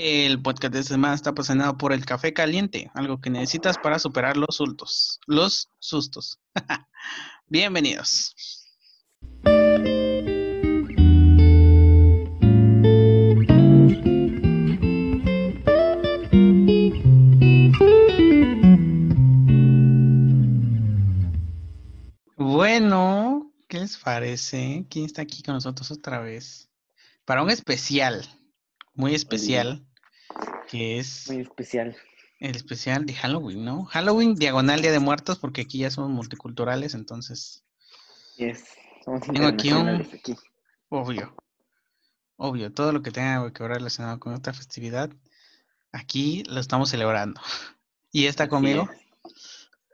El podcast de esta semana está patrocinado por el café caliente, algo que necesitas para superar los sustos. Los sustos. Bienvenidos. Bueno, ¿qué les parece? ¿Quién está aquí con nosotros otra vez? Para un especial, muy especial, que es Muy especial. el especial de Halloween, ¿no? Halloween, diagonal Día de Muertos, porque aquí ya somos multiculturales, entonces, Yes. Somos Tengo aquí un- aquí. obvio, obvio, todo lo que tenga que ver relacionado con esta festividad, aquí lo estamos celebrando. Y está conmigo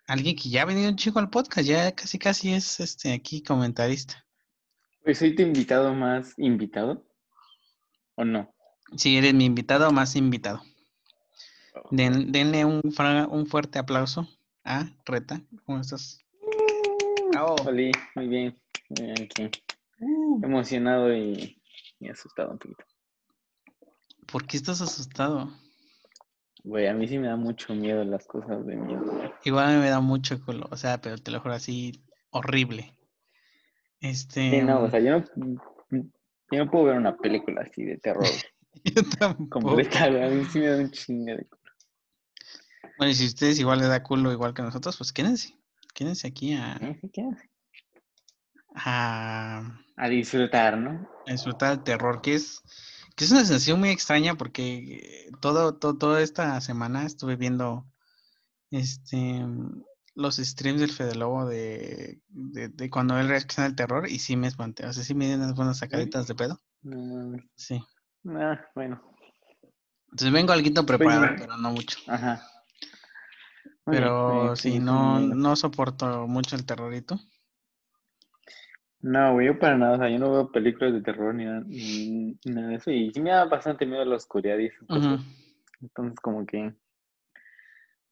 alguien que ya ha venido un chico al podcast, ya casi casi es este aquí comentarista. Pues soy tu invitado más invitado. ¿O no? Sí, eres mi invitado más invitado. Den- denle un, un fuerte aplauso a Reta. ¿Cómo estás? Oli, muy bien. Muy bien aquí. Emocionado y, y asustado un poquito. ¿Por qué estás asustado? Güey, a mí sí me da mucho miedo las cosas de miedo. güey. Igual a mí me da mucho culo, o sea, pero te lo juro así, horrible. Este. Sí, no, o sea, yo no, yo no puedo ver una película así de terror yo tampoco. completa. güey. A mí sí me da un chingo de Bueno, y si ustedes igual les da culo igual que nosotros, pues quédense. Quédense aquí a, ¿Eh? A A disfrutar, ¿no? a disfrutar del terror, que es, que es una sensación muy extraña porque todo, todo, toda esta semana estuve viendo este los streams del Fede Lobo de, de, de cuando él reacciona al terror y sí me espanté. O sea, sí me dieron unas buenas sacaditas de pedo. No. Sí. Ah, bueno. Entonces vengo algo preparado, pero no mucho. Ajá. Pero sí, sí, no, no soporto mucho el terrorito. No, güey, yo para nada, o sea, yo no veo películas de terror ni nada, ni nada de eso, y sí me da bastante miedo la oscuridad y esas cosas, entonces como que...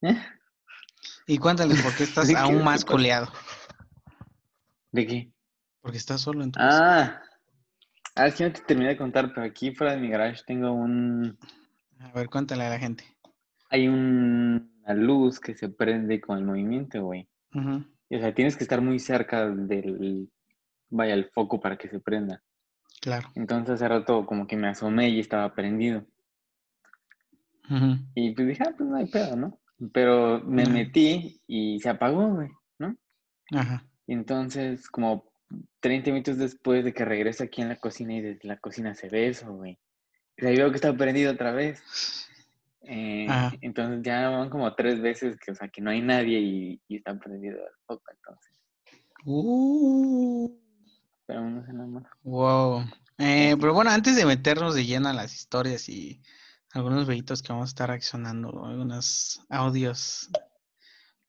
¿eh? Y cuéntales por qué estás ¿De qué? aún ¿Qué más pasa? coleado. ¿De qué? Porque estás solo en tu casa. Ah, ah, es que no te terminé de contar, pero aquí fuera de mi garage tengo un... A ver, cuéntale a la gente. Hay un- una luz que se prende con el movimiento, güey. Y, O sea, tienes que estar muy cerca del... Vaya, el foco para que se prenda. Claro. Entonces hace rato como que me asomé y estaba prendido. Ujú. Y pues dije, ah, pues no hay pedo, ¿no? Pero me metí y se apagó, güey, ¿no? Ajá. Y entonces, como 30 minutos después de que regreso aquí en la cocina y desde la cocina se ve eso, güey. Y ahí veo que está prendido otra vez. Eh, entonces ya van como tres veces que, o sea, que no hay nadie y, y está prendido el foco, entonces. Uh, Pero wow. Eh, pero bueno, antes de meternos de lleno a las historias y algunos videitos que vamos a estar reaccionando, algunos audios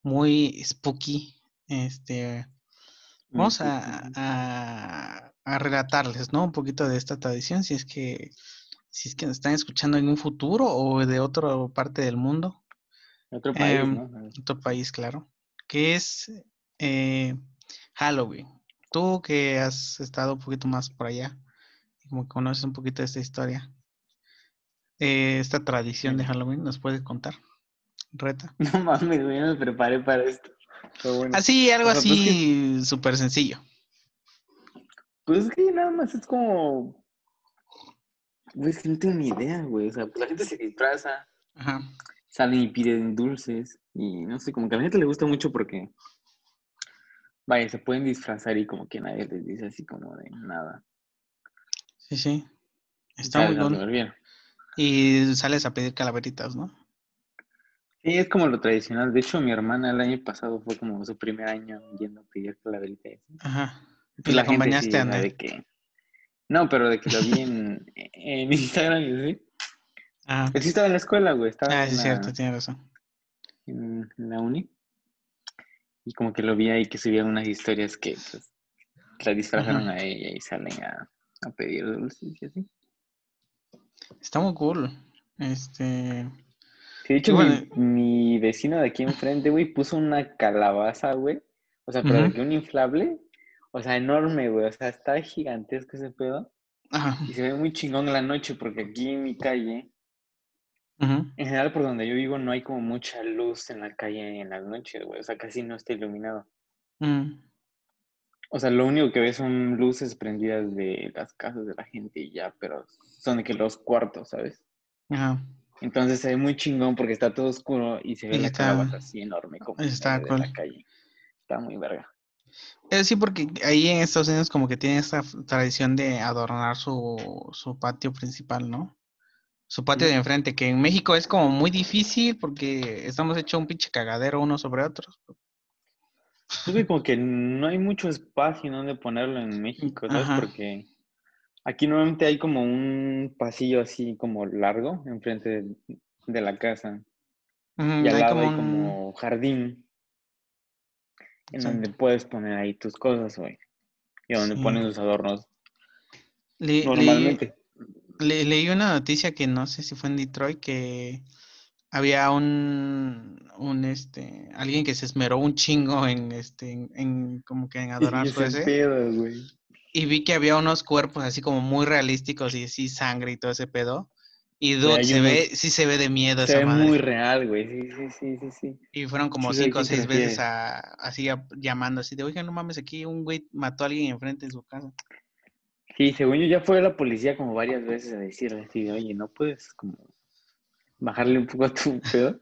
muy spooky, este, vamos a, a, a relatarles, ¿no? Un poquito de esta tradición, si es que, si es que nos están escuchando en un futuro o de otra parte del mundo, Otro país, Em, ¿no? otro país, claro, que es eh, Halloween. Tú que has estado un poquito más por allá, como que conoces un poquito de esta historia, eh, esta tradición de. Halloween, ¿nos puedes contar? Reta. No mames, güey, me preparé para esto. Bueno. Así, algo o sea, pues así súper sencillo. Pues es que nada más es como. Güey, es que no tengo ni idea, güey. O sea, pues la gente se disfraza, Ajá. salen y piden dulces. Y no sé, como que a la gente le gusta mucho porque. Vaya, se pueden disfrazar y como que nadie les dice así como de nada. Sí, sí. Está muy bien. Y sales a pedir calaveritas, ¿no? Sí, es como lo tradicional. De hecho, mi hermana el año pasado fue como su primer año yendo a pedir calaverita. Ajá. Pues Y la la acompañaste sí, a de que. No, pero de que lo vi en, en Instagram y así. Ajá. Él sí estaba en la escuela, güey. Estaba Ah, sí, es cierto, tienes razón. en, en la uni. Y como que lo vi ahí que subían unas historias que pues, la disfrazaron a ella y salen a, a pedir dulces y así. Está muy cool. Este. Sí, de hecho, bueno, mi, mi vecino de aquí enfrente, güey, puso una calabaza, güey. O sea, pero de que un inflable, o sea, enorme, güey. O sea, está gigantesco ese pedo. Ajá. Y se ve muy chingón en la noche porque aquí en mi calle En general, por donde yo vivo no hay como mucha luz en la calle en las noches, güey. O sea, casi no está iluminado. mm, O sea, lo único que ves son luces prendidas de las casas de la gente y ya, pero son de que los cuartos, ¿sabes? ajá. Entonces se ve muy chingón porque está todo oscuro y se ve Y la está- así enorme como en está la calle. Está muy verga. Eh, sí, porque ahí en Estados Unidos como que tiene esta tradición de adornar su, su patio principal, ¿no? Su patio de enfrente, que en México es como muy difícil porque estamos hechos un pinche cagadero unos sobre otros. Pues güey, como que no hay mucho espacio donde ponerlo en México, ¿sabes? Ajá. Porque aquí normalmente hay como un pasillo así como largo enfrente de, la casa. Y al hay lado como hay un- como jardín en Sí. donde puedes poner ahí tus cosas, güey. Y donde Sí. ponen tus adornos Le- leí- normalmente. Le- leí una noticia que no sé si fue en Detroit que había un, un este alguien que se esmeró un chingo en este en, en como que en adorar su ese ese pedo, güey. Y vi que había unos cuerpos así como muy realísticos y así sangre y todo ese pedo y dude, se ve sí se ve de miedo Se esa ve madre muy real, güey. Sí, sí, sí, sí, sí. y fueron como Sí cinco o seis veces a, así a- llamando así de oigan no mames aquí un güey mató a alguien enfrente de su casa Sí, según yo ya fue la policía como varias veces a decirle así de, oye, ¿no puedes como bajarle un poco a tu pedo?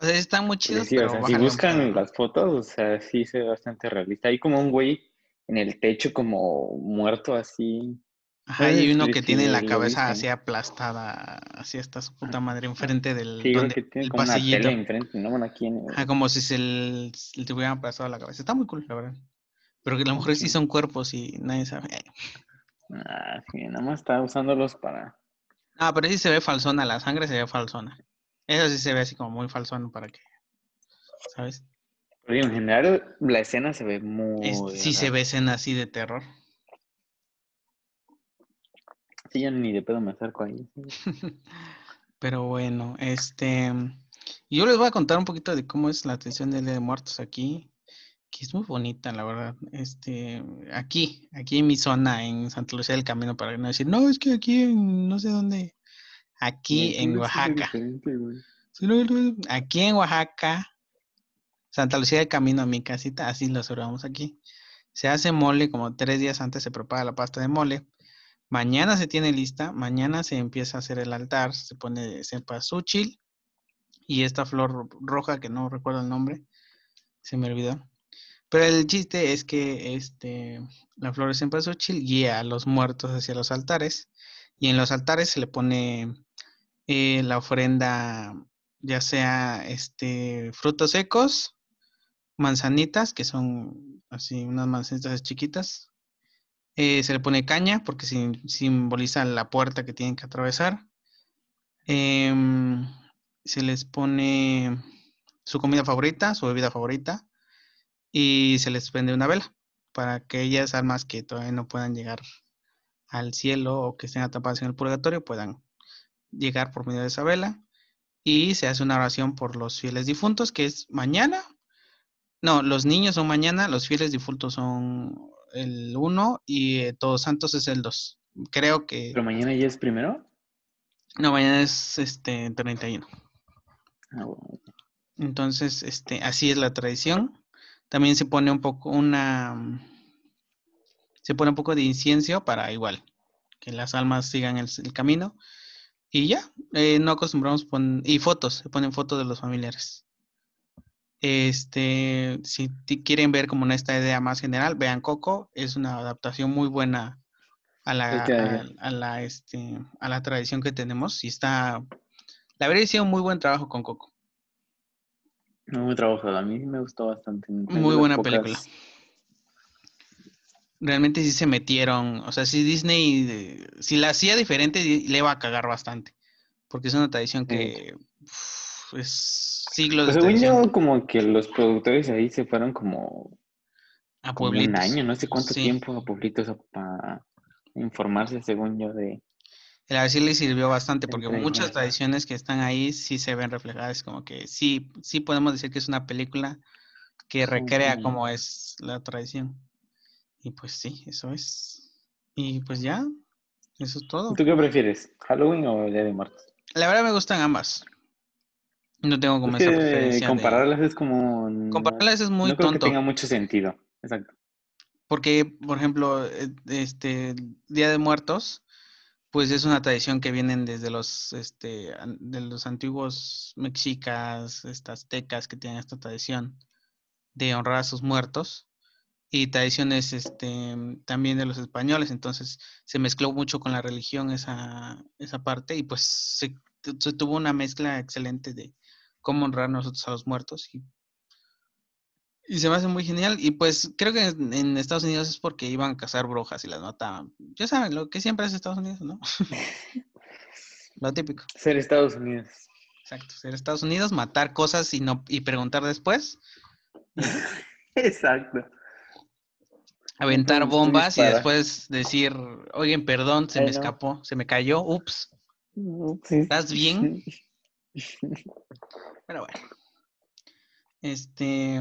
o sea están muy Porque chidos sí, o pero sea, si buscan las fotos, o sea, sí se ve bastante realista. Hay como un güey en el techo como muerto así. Ajá, hay uno que tiene la cabeza así aplastada, así hasta su puta madre, enfrente del, Sí, creo donde, que tiene el como una pasillito. tele enfrente, ¿no? Bueno, aquí en el- Ajá, como si se le, se le hubieran aplastado la cabeza. Está muy cool, la verdad. Pero que a lo mejor sí son cuerpos y nadie sabe. Ah, sí, nada más está usándolos para... Ah, pero sí se ve falsona, la sangre se ve falsona. Eso sí se ve así como muy falsón para que, ¿sabes? En general, la escena se ve Es- muy... sí se ve escena así de terror. Sí, yo ni de pedo me acerco ahí. Pero bueno, este. Yo les voy a contar un poquito de cómo es la atención del Día de Muertos aquí, que es muy bonita, la verdad. Este, aquí, aquí en mi zona, en Santa Lucía del Camino, para no decir, no, es que aquí en no sé dónde, aquí en Oaxaca. Aquí en Oaxaca, Santa Lucía del Camino a mi casita, así lo observamos aquí. Se hace mole, como tres días antes se prepara la pasta de mole. Mañana se tiene lista, mañana se empieza a hacer el altar, se pone cempasúchil y esta flor ro- roja que no recuerdo el nombre, se me olvidó. Pero el chiste es que este, la flor de cempasúchil guía a los muertos hacia los altares y en los altares se le pone eh, la ofrenda, ya sea este, frutos secos, manzanitas, que son así unas manzanitas chiquitas. eh, se le pone caña porque sim- simboliza la puerta que tienen que atravesar. Em, se les pone su comida favorita, su bebida favorita y se les prende una vela para aquellas almas que todavía no puedan llegar al cielo o que estén atrapadas en el purgatorio puedan llegar por medio de esa vela y se hace una oración por los fieles difuntos que es mañana. No, los niños son mañana, los fieles difuntos son el 1 y eh, Todos Santos es el 2. Creo que Pero mañana ya es primero. no, mañana es este 31. Ah, bueno. Entonces, este, así es la tradición. También se pone un poco una, mm, se pone un poco de incienso para igual que las almas sigan el, el camino. Y ya, eh, no acostumbramos poner, y fotos, se ponen fotos de los familiares. Este, si quieren ver como esta idea más general, vean Coco, es una adaptación muy buena a la, a, a la, este, a la tradición que tenemos. Y está, la verdad, hicieron muy buen trabajo con Coco. Muy trabajado. A mí me gustó bastante. Muy buena pocas- película. Realmente sí se metieron, o sea, si Disney, si la hacía diferente, di- le iba a cagar bastante, porque es una tradición Sí. que uf, es siglos Pues de según tradición yo, como que los productores ahí se fueron como, a como un año, no sé cuánto Sí. tiempo a pueblitos para informarse, según yo, de... El así le sirvió bastante, porque tradición. muchas tradiciones que están ahí sí se ven reflejadas, como que sí, sí podemos decir que es una película que recrea cómo es la tradición. Y pues sí, eso es. Y pues ya, eso es todo. ¿Tú qué prefieres? ¿Halloween o Día de Muertos? La verdad me gustan ambas. No tengo como Es esa que preferencia. de- compararlas es como... Compararlas es muy no creo que tonto. tenga mucho sentido. Exacto. Porque, por ejemplo, eh, este Día de Muertos, pues es una tradición que vienen desde los, este, de los antiguos mexicas, estas aztecas que tienen esta tradición de honrar a sus muertos y tradiciones, este, también de los españoles. Entonces se mezcló mucho con la religión esa, esa parte y pues se tuvo una mezcla excelente de cómo honrar nosotros a los muertos y y se me hace muy genial. Y pues creo que en, en Estados Unidos es porque iban a cazar brujas y las mataban. Ya saben, lo que siempre es Estados Unidos, ¿no? lo típico. Ser Estados Unidos. Exacto. Ser Estados Unidos, matar cosas y no y preguntar después. Exacto. Aventar bombas y después decir, oigan, perdón, se me escapó, se me cayó, ups. Sí. ¿Estás bien? Pero bueno. Este.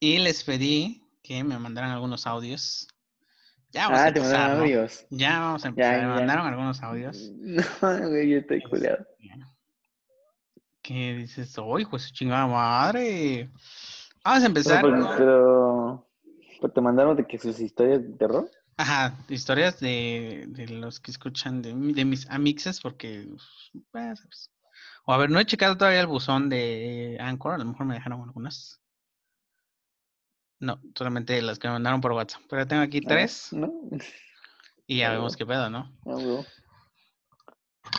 Y les pedí que me mandaran algunos audios. Ya vamos a Ah, te empezar, mandaron ¿no? audios. Ya vamos a empezar. Ya, me ya. mandaron algunos audios. No, güey, yo estoy culeado. ¿Qué dices? ¡Uy, pues su chingada madre! Vamos a empezar. pues, pero, pero te mandaron de que sus historias de terror. Ajá, historias de, de los que escuchan de, de mis amixes, porque. pues, O a ver, no he checado todavía el buzón de Anchor, a lo mejor me dejaron algunas. No, solamente las que me mandaron por WhatsApp. Pero tengo aquí Ah, tres No, y ya ah, vemos qué pedo, ¿no? no, güey.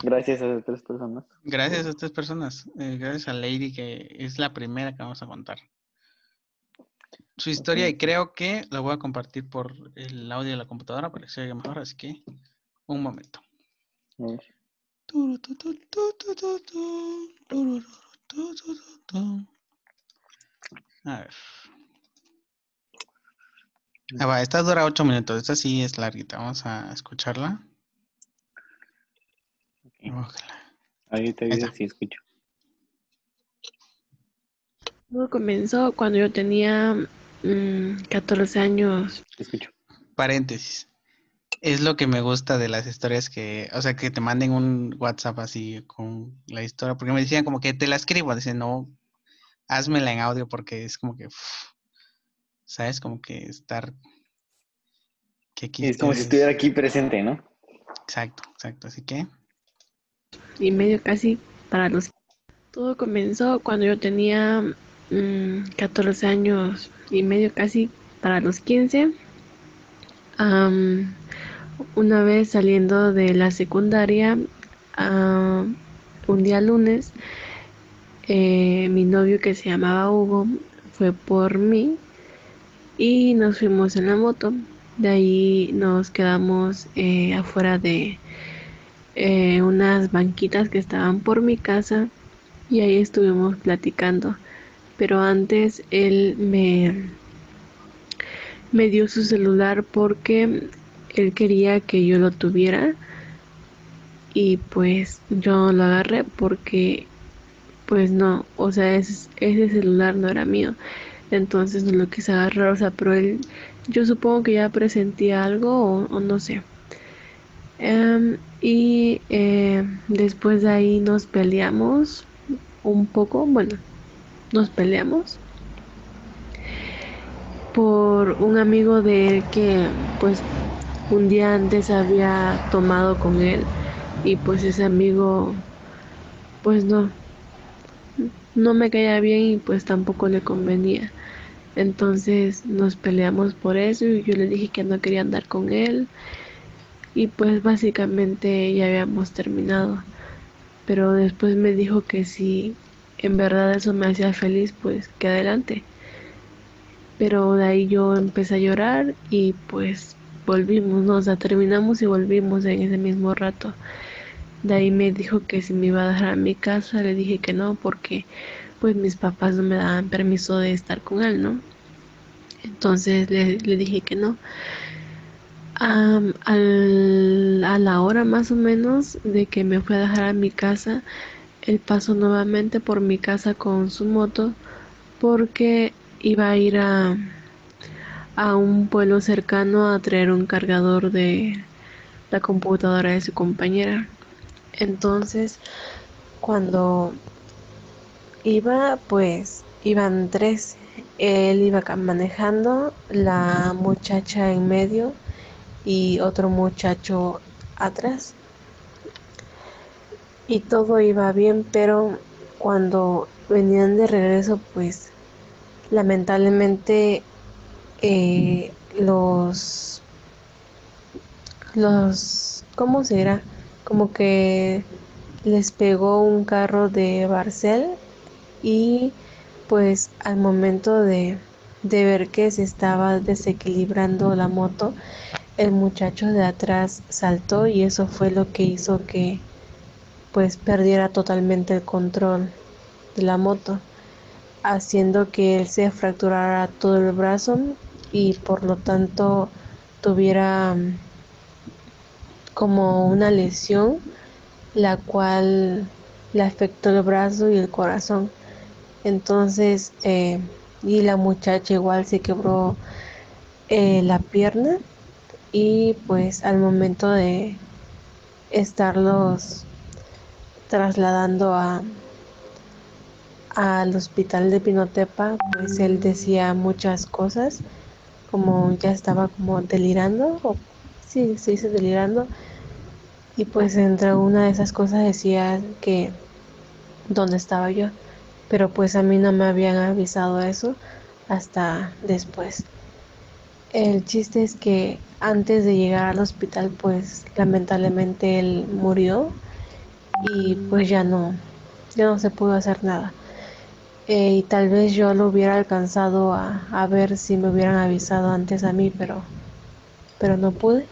Gracias a esas tres personas. Gracias a estas personas. eh, gracias a Lady, que es la primera que vamos a contar. Su historia, y creo que la voy a compartir por el audio de la computadora para que se oiga mejor, así que un momento. A ver. A ver. Ah, va, esta dura ocho minutos. Esta sí es larguita. Vamos a escucharla. Ojalá. Ahí está. sí escucho. Todo comenzó cuando yo tenía mm, 14 años. Te escucho. Paréntesis. Es lo que me gusta de las historias que, o sea, que te manden un WhatsApp así con la historia, porque me decían como que te la escribo, dicen, no, házmela en audio porque es como que, ¿sabes? Como que estar, que aquí Es como si estuviera aquí presente, ¿no? Exacto, exacto, así que, y medio casi para los... Todo comenzó cuando yo tenía mm, 14 años y medio casi para los 15. Am, una vez saliendo de la secundaria, un día lunes, eh, mi novio que se llamaba Hugo fue por mí y nos fuimos en la moto. De ahí nos quedamos eh, afuera de eh, unas banquitas que estaban por mi casa y ahí estuvimos platicando. Pero antes él me, me dio su celular porque él quería que yo lo tuviera y pues yo lo agarré porque pues no, o sea, ese, celular no era mío. Entonces no lo quise agarrar, o sea, pero él, yo supongo que ya presentía algo o, o no sé. Em, y eh, después de ahí nos peleamos un poco, bueno, nos peleamos por un amigo de él que pues un día antes había tomado con él y pues ese amigo pues no no me caía bien y pues tampoco le convenía. Entonces nos peleamos por eso y yo le dije que no quería andar con él y pues básicamente ya habíamos terminado. Pero después me dijo que si en verdad eso me hacía feliz pues que adelante pero de ahí yo empecé a llorar y pues volvimos, ¿no? O sea, terminamos y volvimos en ese mismo rato. De ahí me dijo que si me iba a dejar a mi casa, le dije que no, porque pues mis papás no me daban permiso de estar con él, ¿no? Entonces le, le dije que no. Am, al- a la hora más o menos de que me fue a dejar a mi casa, él pasó nuevamente por mi casa con su moto porque iba a ir a, a un pueblo cercano a traer un cargador de la computadora de su compañera. Entonces, cuando iba, pues iban tres. Él iba manejando, la muchacha en medio y otro muchacho atrás. Y todo iba bien, pero cuando venían de regreso, pues lamentablemente eh, los los ¿cómo será? Como que les pegó un carro de Barcel y pues al momento de, de ver que se estaba desequilibrando la moto, el muchacho de atrás saltó y eso fue lo que hizo que pues perdiera totalmente el control de la moto, haciendo que él se fracturara todo el brazo y por lo tanto tuviera mm, como una lesión la cual le afectó el brazo y el corazón. Entonces, eh, y la muchacha igual se quebró eh, la pierna y pues al momento de estarlos trasladando a al hospital de Pinotepa, pues él decía muchas cosas, como ya estaba como delirando, o sí, se dice delirando, y pues entre una de esas cosas decía que dónde estaba yo, pero pues a mí no me habían avisado eso hasta después. El chiste es que antes de llegar al hospital, pues lamentablemente él murió y pues ya no, ya no se pudo hacer nada. Eh, y tal vez yo lo hubiera alcanzado a, a, ver si me hubieran avisado antes a mí, pero, pero no pude.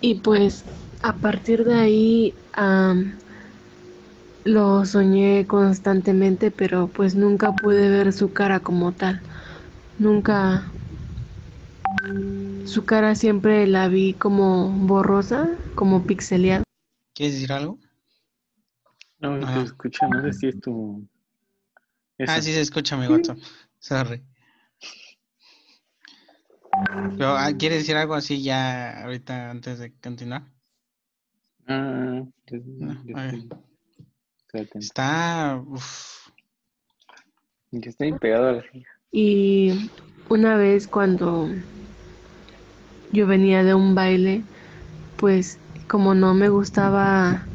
Y pues a partir de ahí lo soñé constantemente, pero pues nunca pude ver su cara como tal. Nunca su cara siempre la vi como borrosa, como pixeleada. ¿Quieres decir algo? No, no se escucha, no sé si es tu... Eso. Ah, sí se escucha mi WhatsApp. Sorry. Pero, ¿Quieres decir algo así ya ahorita antes de continuar? Ah, Está. Uf. Ya está pegado a la Y una vez cuando yo venía de un baile, pues como no me gustaba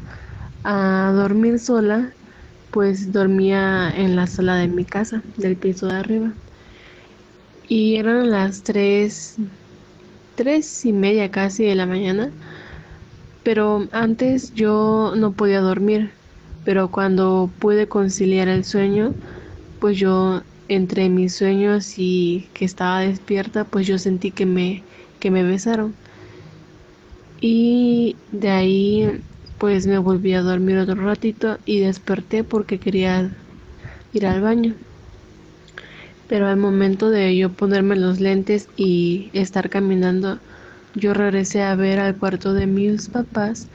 a dormir sola, pues dormía en la sala de mi casa, del piso de arriba. Y eran las tres, tres y media casi de la mañana. Pero antes yo no podía dormir. Pero cuando pude conciliar el sueño, pues yo entre mis sueños y que estaba despierta, pues yo sentí que me, que me besaron. Y de ahí pues me volví a dormir otro ratito y desperté porque quería ir al baño. Pero al momento de yo ponerme los lentes y estar caminando, yo regresé a ver al cuarto de mis papás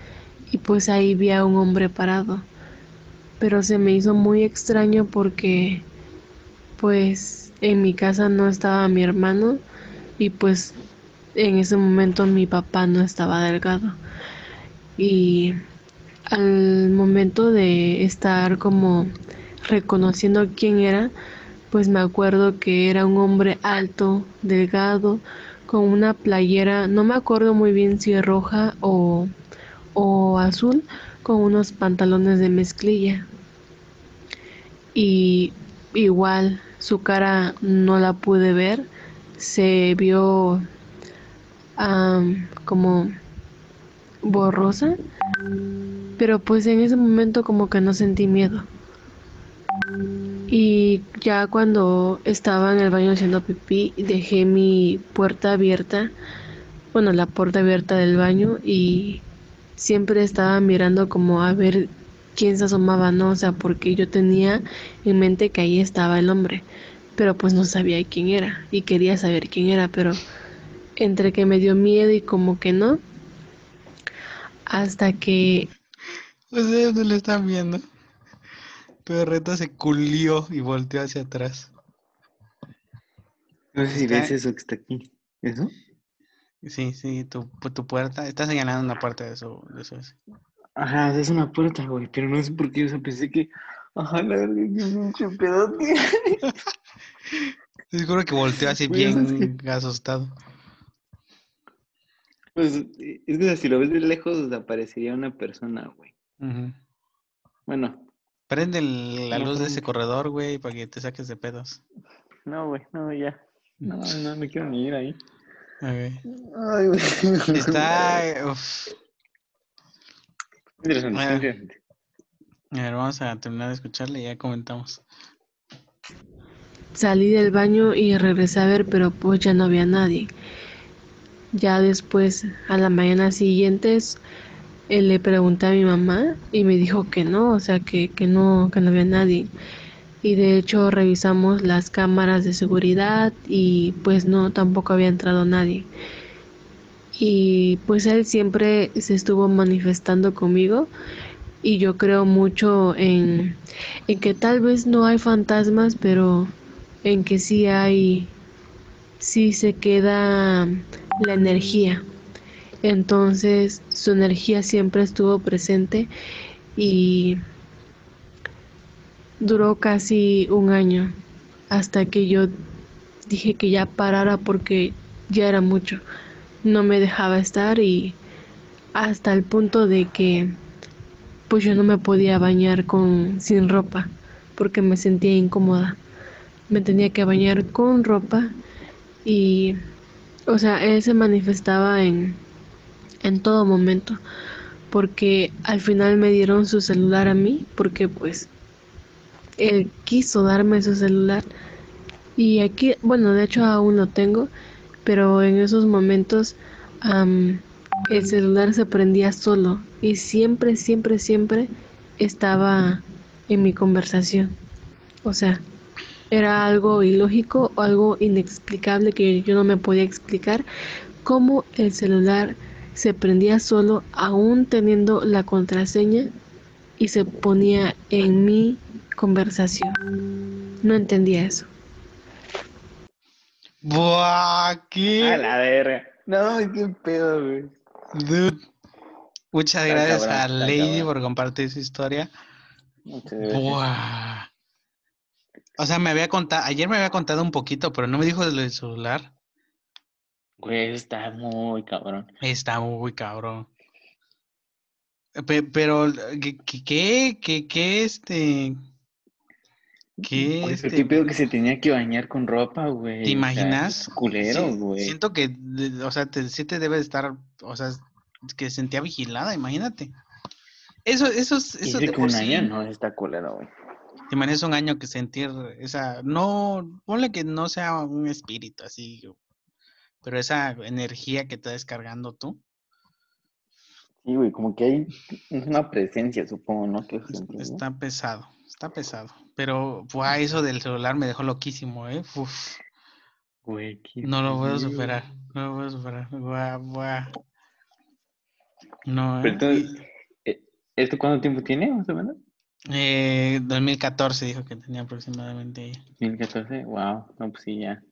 y pues ahí vi a un hombre parado. Pero se me hizo muy extraño porque pues en mi casa no estaba mi hermano y pues en ese momento mi papá no estaba delgado. Y al momento de estar como reconociendo quién era, pues me acuerdo que era un hombre alto, delgado, con una playera, no me acuerdo muy bien si roja o, o azul, con unos pantalones de mezclilla. Y igual su cara no la pude ver, se vio como borrosa pero pues en ese momento como que no sentí miedo. Y ya cuando estaba en el baño haciendo pipí, dejé mi puerta abierta, bueno, la puerta abierta del baño y siempre estaba mirando como a ver quién se asomaba, ¿no? O sea, porque yo tenía en mente que ahí estaba el hombre, pero pues no sabía quién era y quería saber quién era, pero entre que me dio miedo y como que no, hasta que Ustedes no lo están viendo. Pero Reta se culió y volteó hacia atrás. No sé si ves eso que está aquí. ¿Eso? Sí, sí, tu, tu puerta. Está señalando una parte de eso. De eso Ajá, es una puerta, güey, pero no sé por qué, o sea, pensé que, ajá, la verdad, que pinche pedote. Seguro que volteó así Güey, eso es bien asustado. Pues, es que si lo ves de lejos, aparecería una persona, güey. Bueno, Prende el- la No, luz de ese corredor, güey, para que te saques de pedos. no, güey, no, ya. No, no, no quiero ni ir ahí. Ok. Ay, güey. Está. uf. Interesante, Ah. interesante. A ver, vamos a terminar de escucharle y ya comentamos. Salí del baño y regresé a ver, pero pues ya no había nadie. Ya después, a la mañana siguiente, eh, le pregunté a mi mamá y me dijo que no, o sea, que, que no, que no había nadie. Y de hecho revisamos las cámaras de seguridad y pues no, tampoco había entrado nadie. Y pues él siempre se estuvo manifestando conmigo y yo creo mucho en, en que tal vez no hay fantasmas, pero en que sí hay, sí se queda la energía. Entonces su energía siempre estuvo presente y duró casi un año hasta que yo dije que ya parara porque ya era mucho. No me dejaba estar y hasta el punto de que pues yo no me podía bañar con sin ropa porque me sentía incómoda. Me tenía que bañar con ropa y o sea, él se manifestaba en en todo momento porque al final me dieron su celular a mí porque pues él quiso darme su celular y aquí, bueno, de hecho aún lo tengo, pero en esos momentos am, el celular se prendía solo y siempre, siempre, siempre estaba en mi conversación. O sea, era algo ilógico o algo inexplicable que yo no me podía explicar cómo el celular se prendía solo aún teniendo la contraseña y se ponía en mi conversación. No entendía eso. ¡Buah! ¿Qué? A la verga. No, qué pedo, güey. Dude. Muchas Está gracias cabrón, a Lady cabrón. por compartir su historia. Muchas. Buah. O sea, me había contado, ayer me había contado un poquito, pero no me dijo de lo del celular. Güey, está muy cabrón. Está muy cabrón. Pe- Pero, ¿qué, qué, qué, qué, este, qué, Güey, pero este, pedo que se tenía que bañar con ropa, güey. ¿te O sea, imaginas? culero, Sí, güey. Siento que, o sea, te, sí te debe de estar, o sea, que se sentía vigilada, imagínate. Eso, eso, eso de un sí. año no está culero, güey. Te imaginas un año que sentir esa, no, ponle que no sea un espíritu así, pero esa energía que está descargando tú, Sí, güey, como que hay una presencia, supongo, ¿no? Que está pesado, está pesado. Pero, buah, eso del celular me dejó loquísimo, ¿eh? Uf, Güey, qué no lo puedo superar, no lo puedo superar, buah, buah. No, Pero ¿eh? entonces, eh, ¿esto cuánto tiempo tiene, más o menos? Eh, 2014 dijo que tenía aproximadamente ella. 2014, wow, no, pues sí, ya.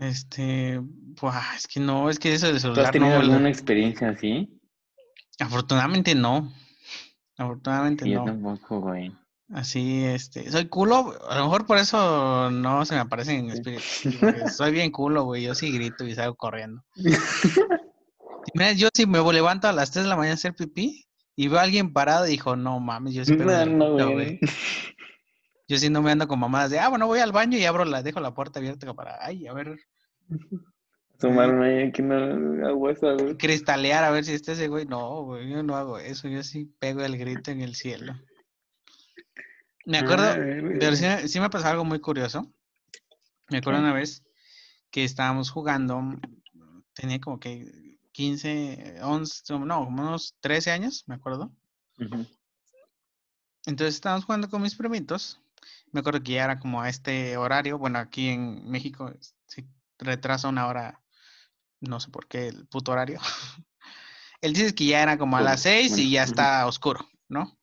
Este, buah, es que no, es que eso del ¿Tú has celular no tenido alguna experiencia así? Afortunadamente no. Afortunadamente Sí, yo no. tampoco, güey. Así, este, soy culo, a lo mejor por eso no se me aparecen en Sí. espíritu. porque soy bien culo, güey. Yo sí grito y salgo corriendo. Mira, yo si me levanto a las 3 de la mañana a hacer pipí y veo a alguien parado y dijo, no mames, yo sí No, no, güey. Yo sí no me ando con mamadas de, ah, bueno, voy al baño y abro la, dejo la puerta abierta para, ay, a ver, Tomarme no hago eso, güey. cristalear a ver si está ese güey. No, güey, yo no hago eso. Yo sí pego el grito en el cielo. Me acuerdo, Ah, güey. pero sí, sí me pasó algo muy curioso. Me acuerdo una vez que estábamos jugando, tenía como que 15, 11, no, como unos 13 años, me acuerdo. Entonces estábamos jugando con mis primitos. Me acuerdo que ya era como a este horario. Bueno, aquí en México se retrasa una hora, no sé por qué, el puto horario. El dice que ya era como a las 6 y ya está oscuro, ¿no?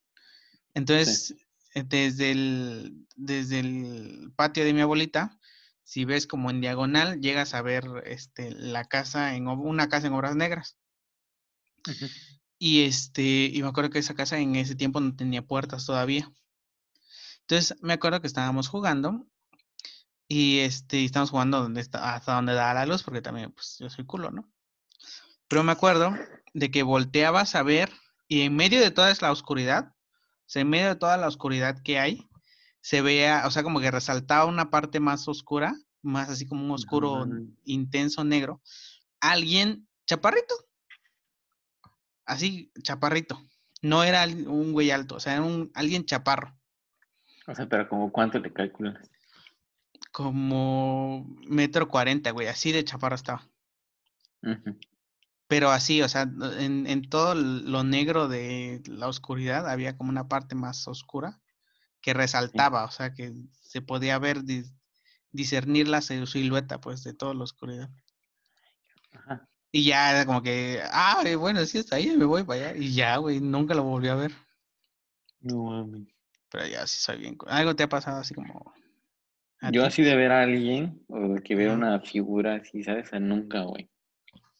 Entonces, eh, desde el, desde el patio de mi abuelita, si ves como en diagonal, llegas a ver este, la casa en una casa en obras negras. Y este, y me acuerdo que esa casa en ese tiempo no tenía puertas todavía. Entonces me acuerdo que estábamos jugando y este, estábamos jugando donde está, hasta donde da la luz, porque también pues yo soy culo, ¿no? Pero me acuerdo de que volteabas a ver y en medio de toda la oscuridad, o sea, en medio de toda la oscuridad que hay, se veía, o sea, como que resaltaba una parte más oscura, más así como un oscuro intenso negro, alguien chaparrito, así chaparrito, no era un güey alto, o sea, era un, alguien chaparro. O sea, pero como cuánto le calculas? Como metro cuarenta, güey, así de chaparro estaba. Pero así, o sea, en, en, todo lo negro de la oscuridad había como una parte más oscura que resaltaba, o sea, que se podía ver, discernir la silueta, pues, de toda la oscuridad. Ajá. Y ya era como que, ah, bueno, sí está ahí, me voy para allá. Y ya, güey, nunca lo volví a ver. No mames. Pero ya sí soy bien. ¿Algo te ha pasado así como yo así de ver a alguien o de que ver una figura así, ¿sabes? nunca, güey.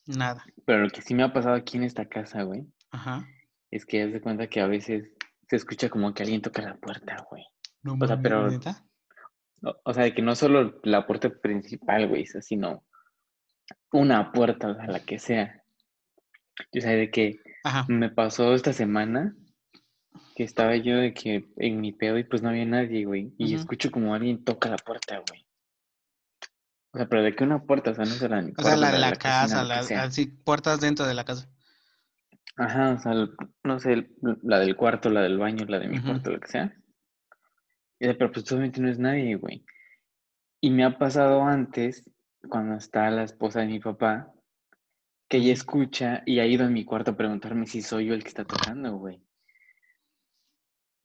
Nada. Pero lo que sí me ha pasado aquí en esta casa, güey, Ajá. es que haz de cuenta que a veces se escucha como que alguien toca la puerta, güey. No, o sea, pero... O, sea, de que no solo la puerta principal, güey, sino una puerta, o sea, la que sea. Yo sé de que me pasó esta semana que estaba yo de que en mi pedo y pues no había nadie, güey. Y escucho como alguien toca la puerta, güey. O sea, pero de que una puerta, o sea, no será ni O sea, la de la, casa, la, así, puertas dentro de la casa. Ajá, o sea, no sé, la del cuarto, la del baño, la de mi cuarto, lo que sea. Y, pero pues obviamente no es nadie, güey. Y me ha pasado antes, cuando está la esposa de mi papá, que ella escucha y ha ido a mi cuarto a preguntarme si soy yo el que está tocando, güey.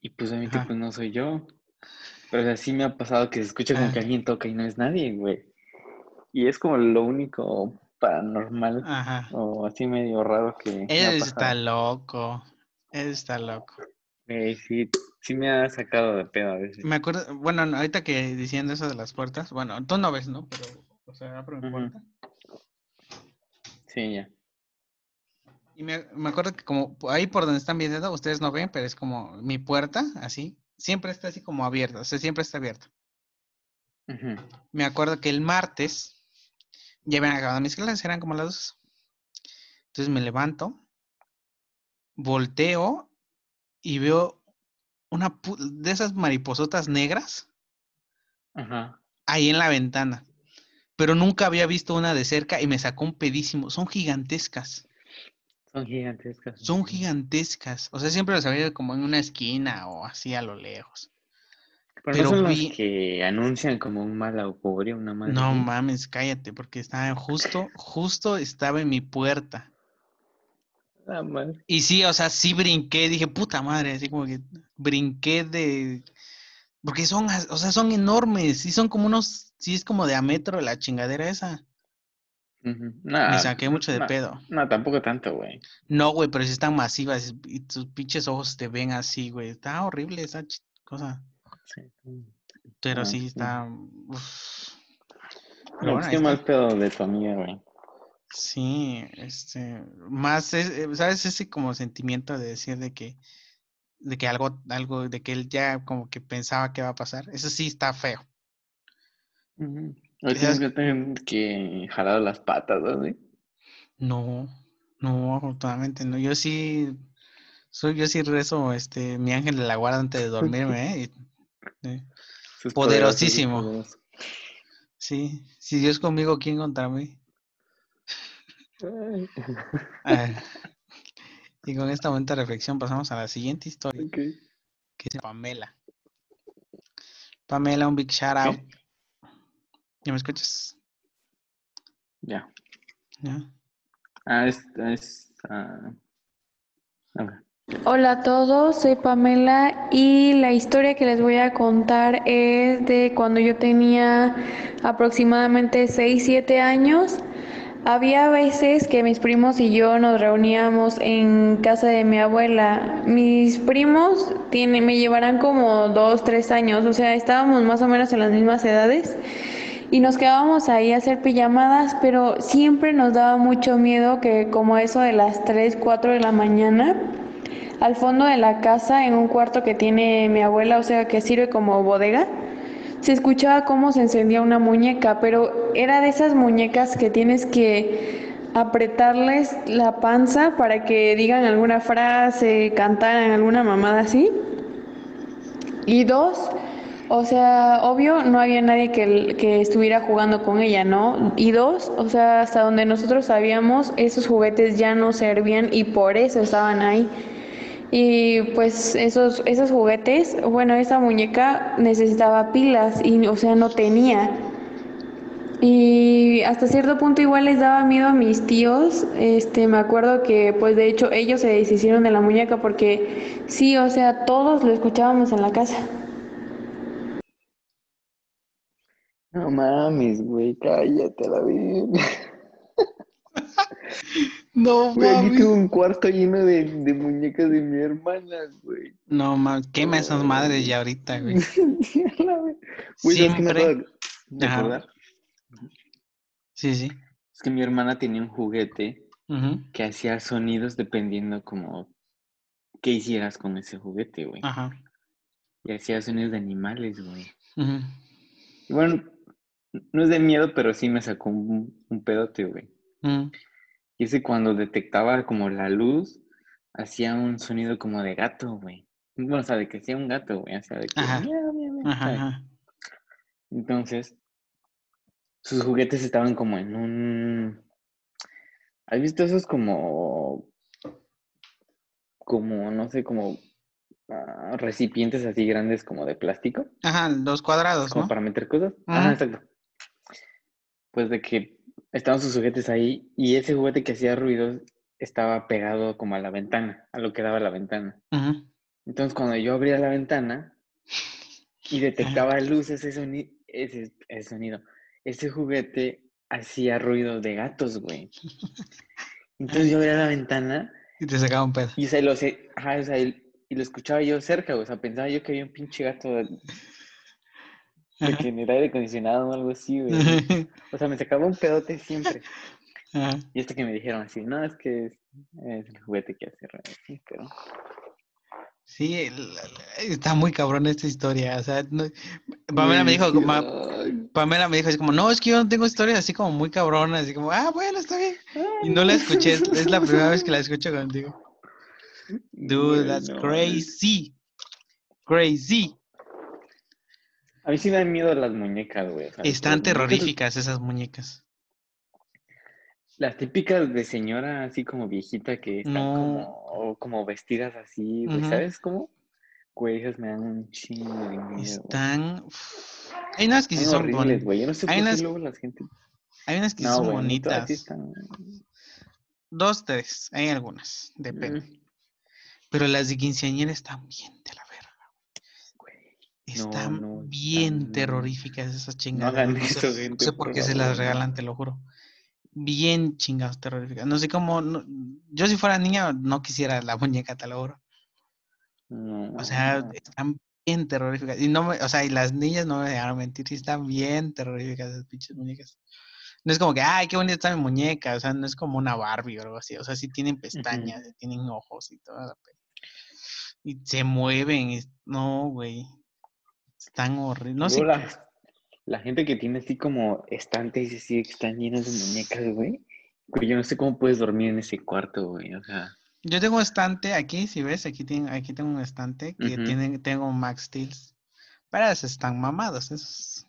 Y pues obviamente pues no soy yo. Pero así me ha pasado que se escucha como que alguien toca y no es nadie, güey. Y es como lo único paranormal o así medio raro que... Él está loco. Él está loco. sí, sí me ha sacado de pedo a veces. Me acuerdo, bueno, ahorita que diciendo eso de las puertas, bueno, tú no ves, ¿no? Pero, o sea, abro mi puerta. Sí, ya. Y me, acuerdo que como ahí por donde están viendo, ustedes no ven, pero es como mi puerta, así, siempre está así como abierta, o sea, siempre está abierta. Me acuerdo que el martes ya habían acabado mis clases, eran como las dos. Entonces me levanto, volteo y veo una de esas mariposotas negras ahí en la ventana. Pero nunca había visto una de cerca y me sacó un pedísimo. Son gigantescas. Son gigantescas. Son gigantescas. O sea, siempre las había como en una esquina o así a lo lejos. Pero, no son las que anuncian como un mal augurio, una mala. No mames, cállate, porque estaba justo, justo estaba en mi puerta. Ah, madre. Y sí, o sea, sí brinqué, dije, puta madre, así como que brinqué de. Porque son, o sea, son enormes, sí son como unos, sí es como de a metro la chingadera esa. Me saqué mucho de pedo. No, tampoco tanto, güey. No, güey, pero si están masivas y tus pinches ojos te ven así, güey. Está horrible esa cosa. Sí. Pero ah, sí, está. Uf. Pero bueno, qué mal pedo de tu amiga, güey. Sí, este, más, eh, ¿sabes? Ese como sentimiento de decir de que, de que algo, algo, de que él ya como que pensaba que va a pasar. Eso sí está feo. Hoy tienes que tener que jalar las patas, ¿no? No, no, afortunadamente no. Yo sí, soy, yo sí rezo, este, mi ángel de la guarda antes de dormirme, ¿eh? Poderosísimo. Sí, si Dios conmigo, ¿quién contra mí? y con esta momento reflexión pasamos a la siguiente historia. Que es Pamela. Pamela, un big shout out. ¿Ya me escuchas? Ya. ¿Ya? Ah, es... es ah, Hola a todos, soy Pamela y la historia que les voy a contar es de cuando yo tenía aproximadamente 6, 7 años. Había veces que mis primos y yo nos reuníamos en casa de mi abuela. Mis primos tiene, me llevarán como 2, 3 años, o sea, estábamos más o menos en las mismas edades y nos quedábamos ahí a hacer pijamadas, pero siempre nos daba mucho miedo que como eso de las 3, 4 de la mañana, al fondo de la casa, en un cuarto que tiene mi abuela, o sea, que sirve como bodega, se escuchaba cómo se encendía una muñeca, pero era de esas muñecas que tienes que apretarles la panza para que digan alguna frase, cantaran alguna mamada así. Y dos, o sea, obvio no había nadie que, que, estuviera jugando con ella, ¿no? Y dos, o sea, hasta donde nosotros sabíamos, esos juguetes ya no servían y por eso estaban ahí. Y pues esos, esos juguetes, bueno, esa muñeca necesitaba pilas y, o sea, no tenía. Y hasta cierto punto igual les daba miedo a mis tíos. Este, me acuerdo que pues de hecho ellos se deshicieron de la muñeca porque sí, o sea, todos lo escuchábamos en la casa. No mames, güey, cállate la vida. No Güey, aquí mames. tengo un cuarto lleno de, de muñecas de mi hermana, güey. No mames, quema esas madres ya ahorita, güey. Güey, ¿sabes qué me Siempre. Ajá. acordar? Sí, sí. Es que mi hermana tenía un juguete que hacía sonidos dependiendo como qué hicieras con ese juguete, güey. Ajá. Y hacía sonidos de animales, güey. ujú. Y bueno, no es de miedo, pero sí me sacó un, un pedote, güey. Mm, Y ese cuando detectaba como la luz, hacía un sonido como de gato, güey. Bueno, o sea, de que hacía un gato, güey. O sea, de que... Ajá. Entonces, sus juguetes estaban como en un... ¿Has visto esos como... como, no sé, como ah, recipientes así grandes como de plástico? Ajá, los cuadrados, Como ¿no? para meter cosas. Ajá. Ajá, exacto. Pues de que estaban sus juguetes ahí y ese juguete que hacía ruidos estaba pegado como a la ventana, a lo que daba la ventana. Entonces, cuando yo abría la ventana y detectaba luz, ese, soni- ese, ese sonido, ese juguete hacía ruido de gatos, güey. Entonces yo abría la ventana Y te sacaba un pedo. y, o sea, lo, sé- ajá, o sea, y, y lo escuchaba yo cerca, güey. O sea, pensaba yo que había un pinche gato de, que en el aire acondicionado o algo así, güey. O sea, me sacaba un pedote siempre. Ajá. Y hasta que me dijeron así, no, es que es, es el juguete que hace ruido, sí, pero... Sí, el- el- está muy cabrón esta historia. O sea, no- Pamela me dijo, Pamela me dijo así como, no, es que yo no tengo historias así como muy cabronas, así como, ah, bueno, está bien. Y no la escuché, es, es la primera vez que la escucho contigo. Dude, that's no, crazy. Crazy. A mí sí me dan miedo las muñecas, güey. o sea, Están muñecas- terroríficas esas muñecas. Las típicas de señora así como viejita que están No. como, como vestidas así, güey. ¿sabes cómo? Güey, esas me dan un chingo de miedo. Están. Hay unas que sí son horribles, bonitas. güey. Yo no sé qué luego la gente... Hay unas que sí No, son güey, bonitas. están... Dos, tres. Hay algunas. Depende. Mm, Pero las de quinceañera están bien de la Están no, bien están- terroríficas esas No chingadas. No sé, no sé por qué se las regalan, te lo juro. Bien chingados terroríficas. No sé cómo. no- yo, si fuera niña, no quisiera la muñeca, te lo juro. No, O sea, están bien terroríficas. Y no me, o sea, y las niñas no me dejaron mentir, sí están bien terroríficas esas pinches muñecas. No es como que, ay, qué bonita está mi muñeca. O sea, no es como una Barbie o algo así. O sea, sí tienen pestañas, sí tienen ojos y toda la Y se mueven. y- No, güey. Están horribles. No sé. La, la gente que tiene así como estantes y así que están llenas de muñecas, güey. Yo no sé cómo puedes dormir en ese cuarto, güey. O sea, Yo tengo un estante aquí, si ves, aquí tengo, aquí tengo un estante que tiene, tengo Max Steels. Pero esos están mamados, esos.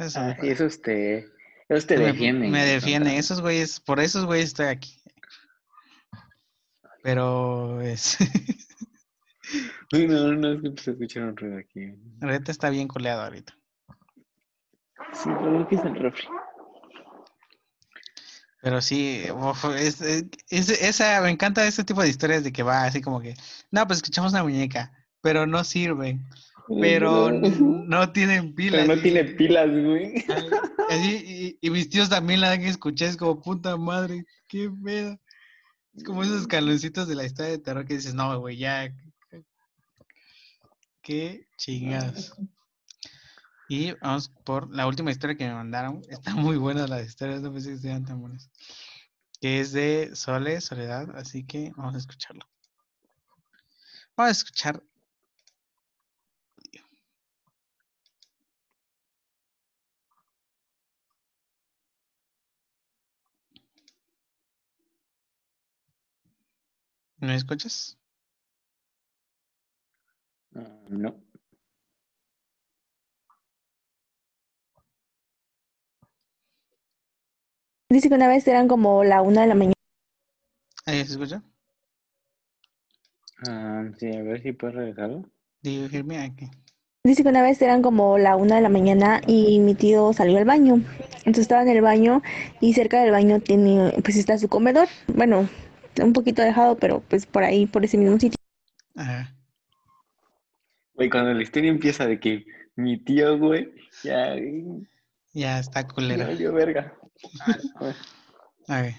esos ah, sí, esos te, esos te Me- defienden. Me defienden, esos güeyes, por esos güeyes estoy aquí. Pero es, Uy, no, no, es que empecé a escuchar un ruido aquí. ahorita está bien coleado ahorita. Sí, pero ¿qué es el refri? Pero sí, es, es- esa, me encanta ese tipo de historias de que va así como que, no, pues escuchamos una muñeca, pero no sirven, pero no tienen pilas. Pero no tiene pilas, güey. Así, y, y mis tíos también la han escuchado, es como puta madre, qué pedo. Es como esos caloncitos de la historia de terror que dices, no, güey, ya. Qué chingados. Y vamos por la última historia que me mandaron. Está muy buena la historia, no pensé que estuvieran tan buenas. Que es de Sole, Soledad, así que vamos a escucharlo. Vamos a escuchar. ¿Me escuchas? Ah, no. Dice que una vez eran como la una de la mañana. ¿Ahí se escucha? Ah, sí, a ver si puedes regresarlo. Aquí. Dice que una vez eran como la una de la mañana y mi tío salió al baño. Entonces estaba en el baño y cerca del baño tiene, pues está su comedor. Bueno, un poquito alejado, pero pues por ahí, por ese mismo sitio. Ajá. Güey, cuando la historia empieza de que mi tío, güey, ya, Ya está ya culera. valió verga. A ver.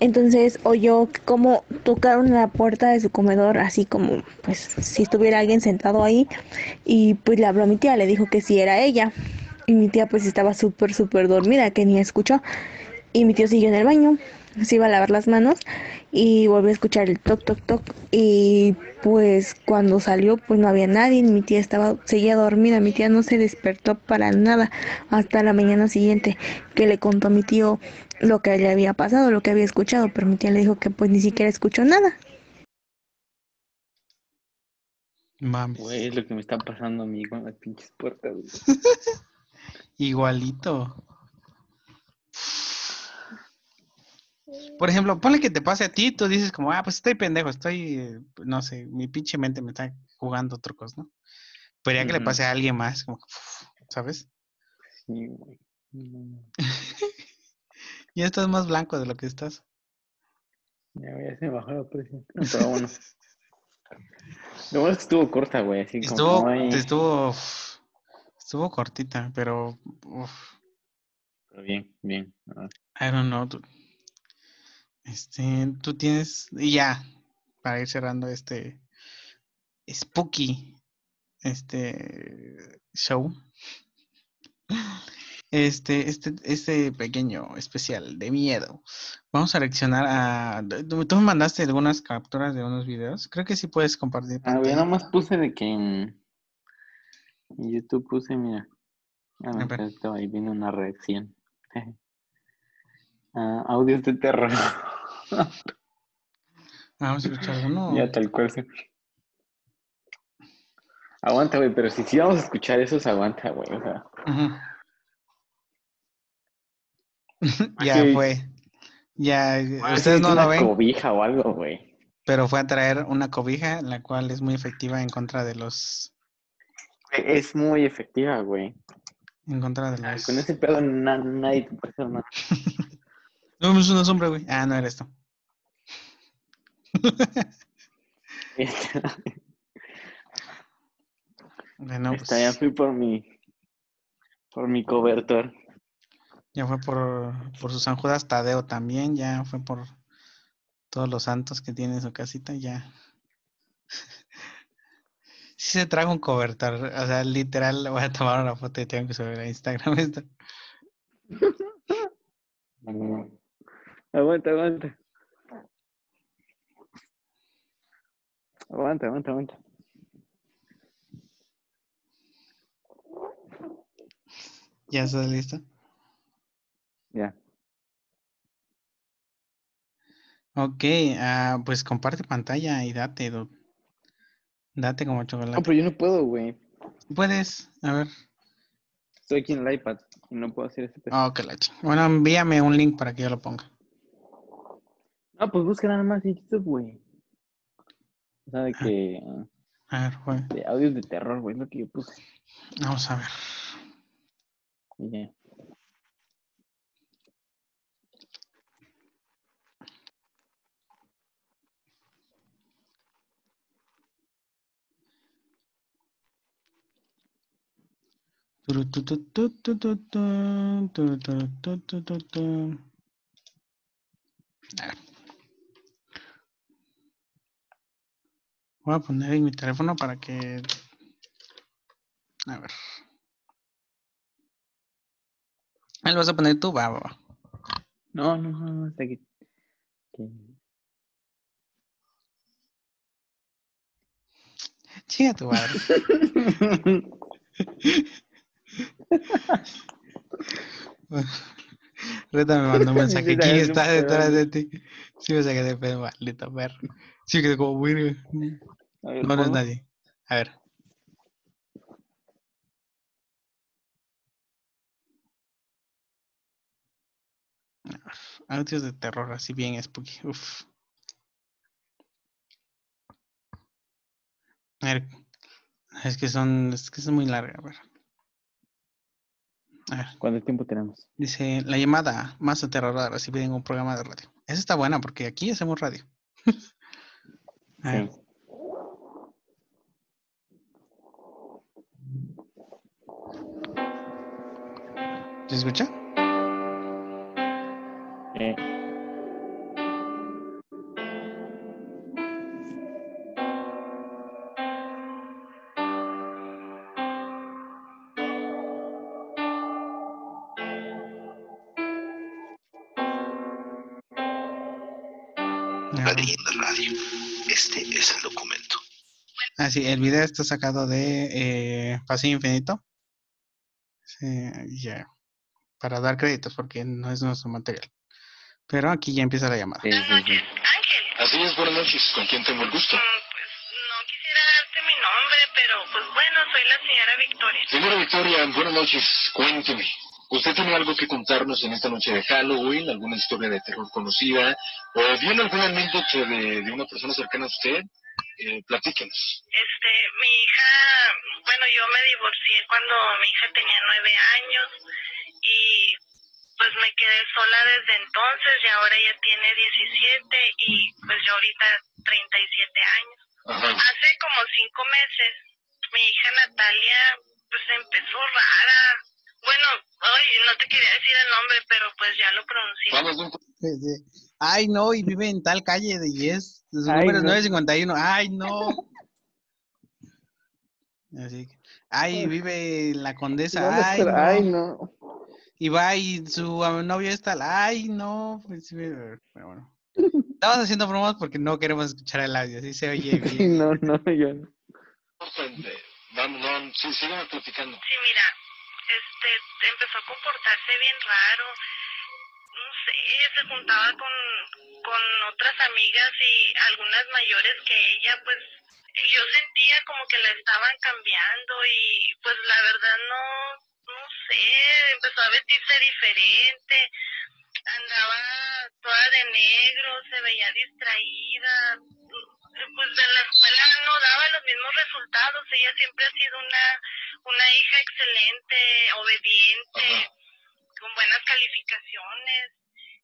Entonces oyó como tocaron la puerta de su comedor, así como pues si estuviera alguien sentado ahí. Y pues le habló a mi tía, le dijo que sí era ella. Y mi tía pues estaba súper, súper dormida, que ni escuchó. Y mi tío siguió en el baño, se iba a lavar las manos y volvió a escuchar el toc, toc, toc. Y pues cuando salió pues no había nadie, mi tía estaba, seguía dormida, mi tía no se despertó para nada hasta la mañana siguiente que le contó a mi tío lo que le había pasado, lo que había escuchado, pero mi tía le dijo que pues ni siquiera escuchó nada. Mames. Güey, es lo que me está pasando a mí con las pinches puertas. Igualito. Por ejemplo, ponle que te pase a ti, tú dices como, ah, pues estoy pendejo, estoy, eh, no sé, mi pinche mente me está jugando trucos, ¿no? Pero ya que le pase a alguien más, como, uf, ¿sabes? Sí, güey. Ya estás más blanco de lo que estás. Ya, ya se me bajó la presión. Pero bueno. Lo bueno es que estuvo corta, güey. Así como Estuvo, no hay- estuvo, estuvo cortita, pero, uf, Pero bien, bien. I don't know. dude. Este, tú tienes, y ya, para ir cerrando este spooky, este show. Este, este, este pequeño especial de miedo. Vamos a reaccionar a. Tú tú me mandaste algunas capturas de unos videos. Creo que sí puedes compartir Ah, güey, pantalla. nada más puse de que en, en YouTube puse, mira. Ah, no, A ver. estaba ahí viene una reacción. Ah, audios de terror. Vamos a escuchar uno. Ya tal cual. se- Aguanta, güey, pero si sí vamos a escuchar esos, aguanta, güey. O sea, ya fue. Ya, Ah, ustedes sí, no una lo ven, cobija o algo, güey. pero fue a traer una cobija, la cual es muy efectiva en contra de los. Es muy efectiva, güey. En contra de los. Con ese pedo na- nadie te puede hacer nada. No, es una sombra, güey. Ah, no era esto. Bueno, Está, ya pues, fui por mi, por mi cobertor. ya fue por, por su San Judas Tadeo también, ya fue por todos los santos que tiene en su casita, ya. Sí se trajo un cobertor, o sea, literal, voy a tomar una foto y tengo que subir a Instagram esto. Aguanta, aguanta. Aguanta, aguanta, aguanta. ¿Ya estás listo? Ya. Ok, ah, pues comparte pantalla y date, dude. Date como No, chocolate. pero yo no puedo, güey. Puedes, a ver. Estoy aquí en el iPad y no puedo hacer este. Oh, la chi- Bueno, envíame un link para que yo lo ponga. No, pues busca nada más en YouTube, güey. O sea, de que. A ver, fue. De audios de terror, güey, es lo que yo puse. Vamos a ver. Y ya. Turututututututun, turutututututun. A ver. Voy a poner en mi teléfono para que. A ver. ¿Ahí lo vas a poner tú? Va, va, va. No, no, no, no, está aquí. Chinga tu madre. Reta me mandó un mensaje. ¿Quién está detrás de ti? Sí, me saqué de pedo, maldito perro. Sí, que como, güey. A ver, No, no es nadie. A ver. Audios de terror, así bien spooky. Uf. A ver. Es que son. Es que es muy larga. A ver. A ver. ¿Cuánto tiempo tenemos? Dice la llamada más aterradora recibida en un programa de radio. Esa está buena porque aquí hacemos radio. A ver. ¿Se escucha? Eh, Ah, Leyenda Radio. Este es el documento. Ah, sí, el video está sacado de eh, Pasillo Infinito. Sí, ya. Para dar créditos, porque no es nuestro material. Pero aquí ya empieza la llamada. sí, sí. Ángel, Así es, buenas noches. ¿Con quién tengo el gusto? mm, pues no quisiera darte mi nombre, pero pues bueno, soy la señora Victoria. Señora Victoria, buenas noches. Cuénteme. ¿Usted tiene algo que contarnos en esta noche de Halloween? ¿Alguna historia de terror conocida? ¿O bien alguna anécdota de, de una persona cercana a usted? Eh, platíquenos. Este, mi hija, bueno, yo me divorcié cuando mi hija tenía nueve años y pues me quedé sola desde entonces y ahora ella tiene 17 y pues yo ahorita 37 años. Ajá. Hace como cinco meses mi hija Natalia pues empezó rara. Bueno, hoy no te quería decir el nombre, pero pues ya lo pronuncié. Ay, no, y vive en tal calle de Yes. Su Ay, número es no. 951. Ay, no. Así que, ay, vive en la condesa. Ay, no. Y va y su novio está. Ay, no. Pues, sí, pero bueno. Estamos haciendo bromas porque no queremos escuchar el audio. Así se oye bien. no, no, yo no. importante. Vamos, no, sí, síganme platicando. Sí, mira, este, empezó a comportarse bien raro. No sé, se juntaba con, con otras amigas y algunas mayores que ella, pues yo sentía como que la estaban cambiando y pues la verdad no, no sé, empezó a vestirse diferente, andaba toda de negro, se veía distraída, pues en la escuela no daba los mismos resultados, ella siempre ha sido una, una hija excelente, obediente, Ajá. con buenas calificaciones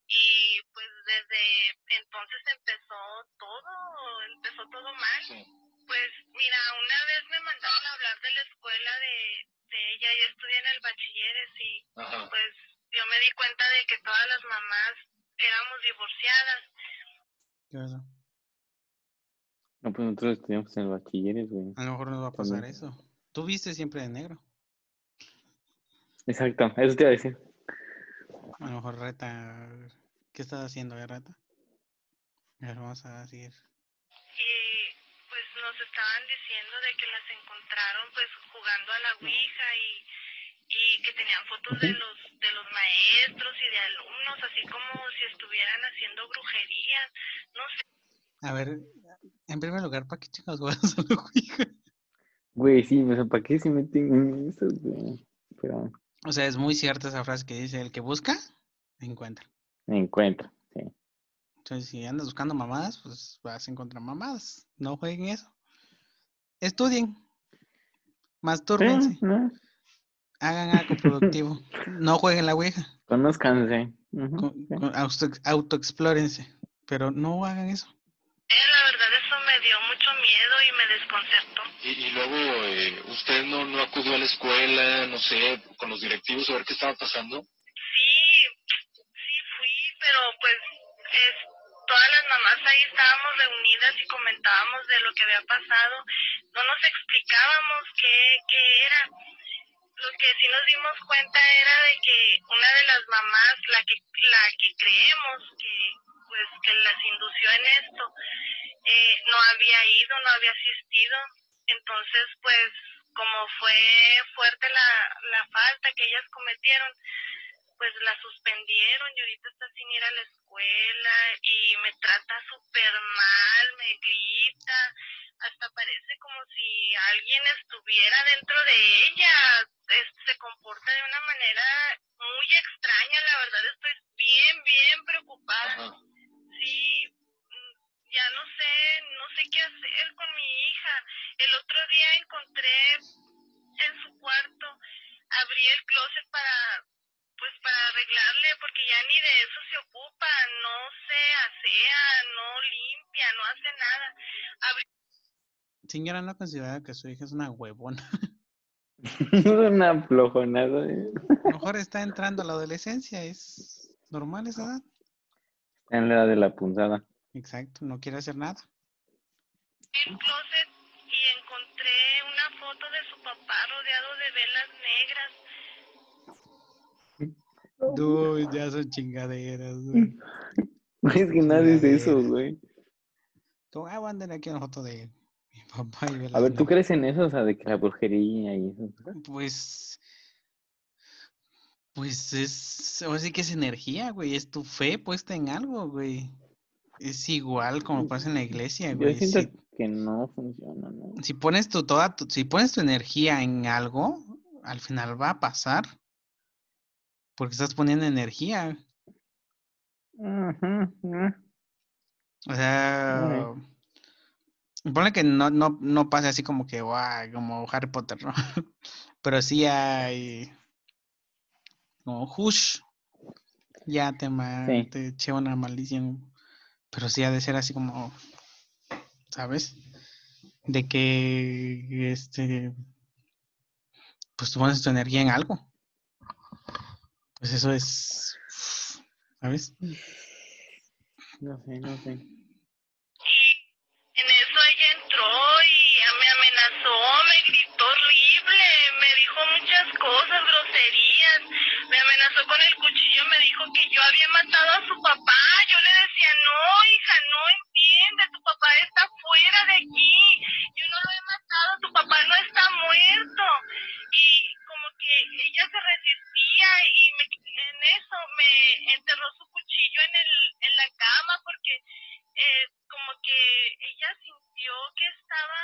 y pues desde entonces empezó todo, empezó todo mal. Sí. Pues mira, una vez me mandaron a hablar de la escuela de, de ella, yo estudié en el bachilleres y Ajá. pues yo me di cuenta de que todas las mamás éramos divorciadas. ¿Qué pasó? No, pues nosotros estudiamos en el bachilleres, güey. A lo mejor nos va a pasar También. eso. Tú viste siempre de negro. Exacto, eso te iba a decir. A lo mejor Reta. ¿Qué estás haciendo, eh, Reta? A ver, vamos a seguir. y nos estaban diciendo de que las encontraron pues jugando a la ouija y, y que tenían fotos de los de los maestros y de alumnos así como si estuvieran haciendo brujería no sé A ver, en primer lugar, ¿para qué chicos juegas a la Ouija? Güey, sí, o sea, ¿para qué se meten en eso, güey? Pero O sea, es muy cierta esa frase que dice: el que busca, encuentra. sí. Entonces, si andas buscando mamadas, pues vas a encontrar mamadas. No jueguen eso. Estudien. Mastúrbense. Sí, ¿no? Hagan algo productivo. No jueguen la Ouija. Conózcanse. Ujú, Con- sí. con- auto- autoexplórense. Pero no hagan eso. Eh, la verdad eso me dio mucho miedo y me desconcertó Y, y luego, eh, ¿usted no, no acudió a la escuela, no sé, con los directivos a ver qué estaba pasando? sí sí fui pero pues es todas las mamás ahí estábamos reunidas y comentábamos de lo que había pasado no nos explicábamos qué, qué era lo que sí nos dimos cuenta era de que una de las mamás, la que, la que creemos que, pues, que las indució en esto, eh, no había ido, no había asistido. Entonces, pues, como fue fuerte la, la falta que ellas cometieron, pues la suspendieron y ahorita está sin ir a la escuela y me trata súper mal, me grita, hasta parece como si alguien estuviera dentro de ella, se comporta de una manera muy extraña, la verdad estoy bien, bien preocupada. Sí, mm, ya no sé, no sé qué hacer con mi hija. El otro día encontré en su cuarto, abrí el closet para pues para arreglarle, porque ya ni de eso se ocupa, no se asea, no limpia, no hace nada. Señora, ¿no considera que su hija es una huevona? una flojonada. ¿eh? A lo mejor está entrando a la adolescencia, es normal esa edad. Está en la edad de la punzada. Exacto, no quiere hacer nada. El closet y encontré una foto de su papá rodeado de velas negras Dude, ya son chingaderas, Es que nadie dice eso, güey. Tú, ah, aquí una foto de mi papá y A ver, ¿tú crees en eso? O sea, de que la brujería y eso. Pues. Pues es. O sí que es energía, güey. Es tu fe puesta en algo, güey. Es igual como pasa en la iglesia, güey. Yo siento que no funciona, ¿no? Si pones tu toda si pones tu energía en algo, al final va a pasar. Porque estás poniendo energía. O sea, pone que no, no, no pase así como que, guau, como Harry Potter, ¿no? Pero sí hay como Hush, ya te, te eché una maldición. Pero sí ha de ser así como, ¿sabes? De que, este, pues tú pones tu energía en algo. Pues eso es, ¿sabes? No sé, no sé. Y en eso ella entró y me amenazó, me gritó horrible, me dijo muchas cosas, groserías, me amenazó con el cuchillo, me dijo que yo había matado a su papá. Yo le decía, no, hija, no entiende, tu papá está fuera de aquí, yo no lo he matado, tu papá no está muerto. Y que ella se resistía y me, en eso me enterró su cuchillo en, el, en la cama porque eh, como que ella sintió que estaba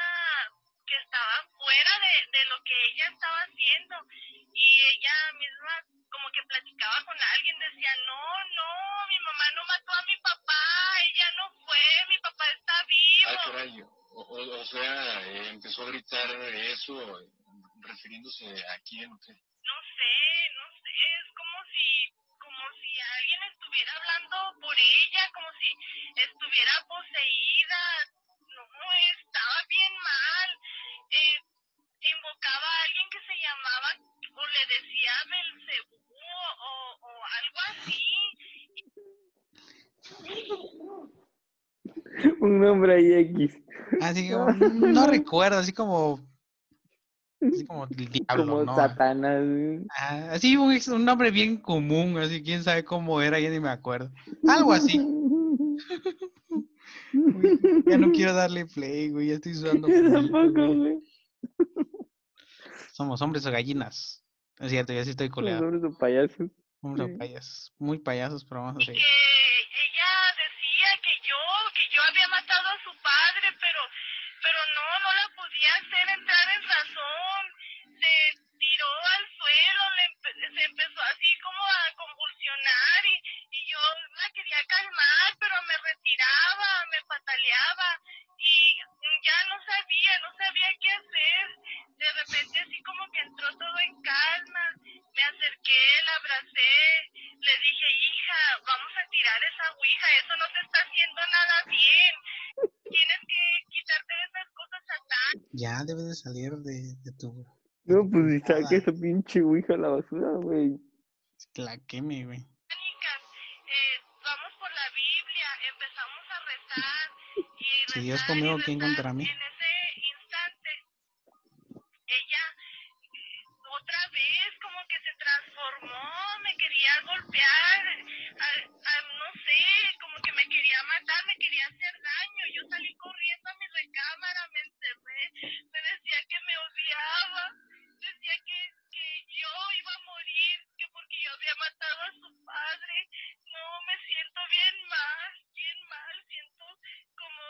que estaba fuera de, de lo que ella estaba haciendo y ella misma como que platicaba con alguien, decía, no, no, mi mamá no mató a mi papá, ella no fue, mi papá está vivo. Ay, caray, o, o, sea, eh, empezó a gritar eso, refiriéndose a quién o qué? No sé, no sé, es como si, como si alguien estuviera hablando por ella, como si estuviera poseída, no, estaba bien mal, eh, invocaba a alguien que se llamaba, o le decía Belcebú, o, o algo así. Un nombre ahí X. Así que no recuerdo, así como Así como el diablo, como ¿no? Satanás. Ah, así un, un, nombre bien común, así quién sabe cómo era, ya ni me acuerdo. Algo así. ya no quiero darle play, güey, ya estoy sudando. tampoco, güey. Somos hombres o gallinas. Es cierto, ya sí estoy coleado. Hombres o payasos. Hombres o payasos. Muy payasos, pero vamos a seguir. ella decía que yo, que yo había matado a su padre, pero pero no, no la podía hacer entrar en así como a convulsionar y, y yo la quería calmar, pero me retiraba, me pataleaba y ya no sabía, no sabía qué hacer. De repente así como que entró todo en calma, me acerqué, la abracé, le dije, hija, vamos a tirar esa ouija, eso no te está haciendo nada bien. Tienes que quitarte de esas cosas satánicas. Ya debes de salir de, de tu... No, pues si saque esa pinche ouija a la basura, güey. Que la queme, güey. Eh, vamos por la Biblia, empezamos a rezar y rezar Si Dios conmigo, ¿quién contra mí? En ese instante, ella otra vez transformó, me quería golpear, a- a- no sé, como que me quería matar, me quería hacer daño. Yo salí corriendo a mi recámara, me encerré, me decía que me odiaba, decía que, que yo iba a morir, que porque yo había matado a su padre. No, me siento bien mal, bien mal, siento como,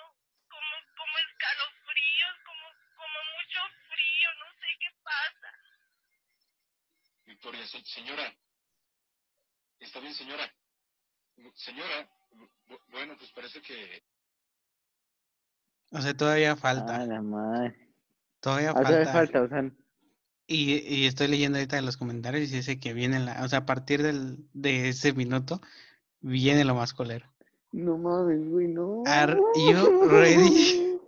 como, como escalofríos, como, como mucho frío, no sé qué pasa. Victoria, se- señora. ¿Está bien, señora? Señora, bu- bueno, pues parece que O sea, todavía falta. Ah, la madre. Todavía Ah, todavía falta. falta, o sea, Y, y estoy leyendo ahorita en los comentarios y dice que viene la, o sea, a partir del, de ese minuto viene lo más colero. no mames, güey, no. Are you ready?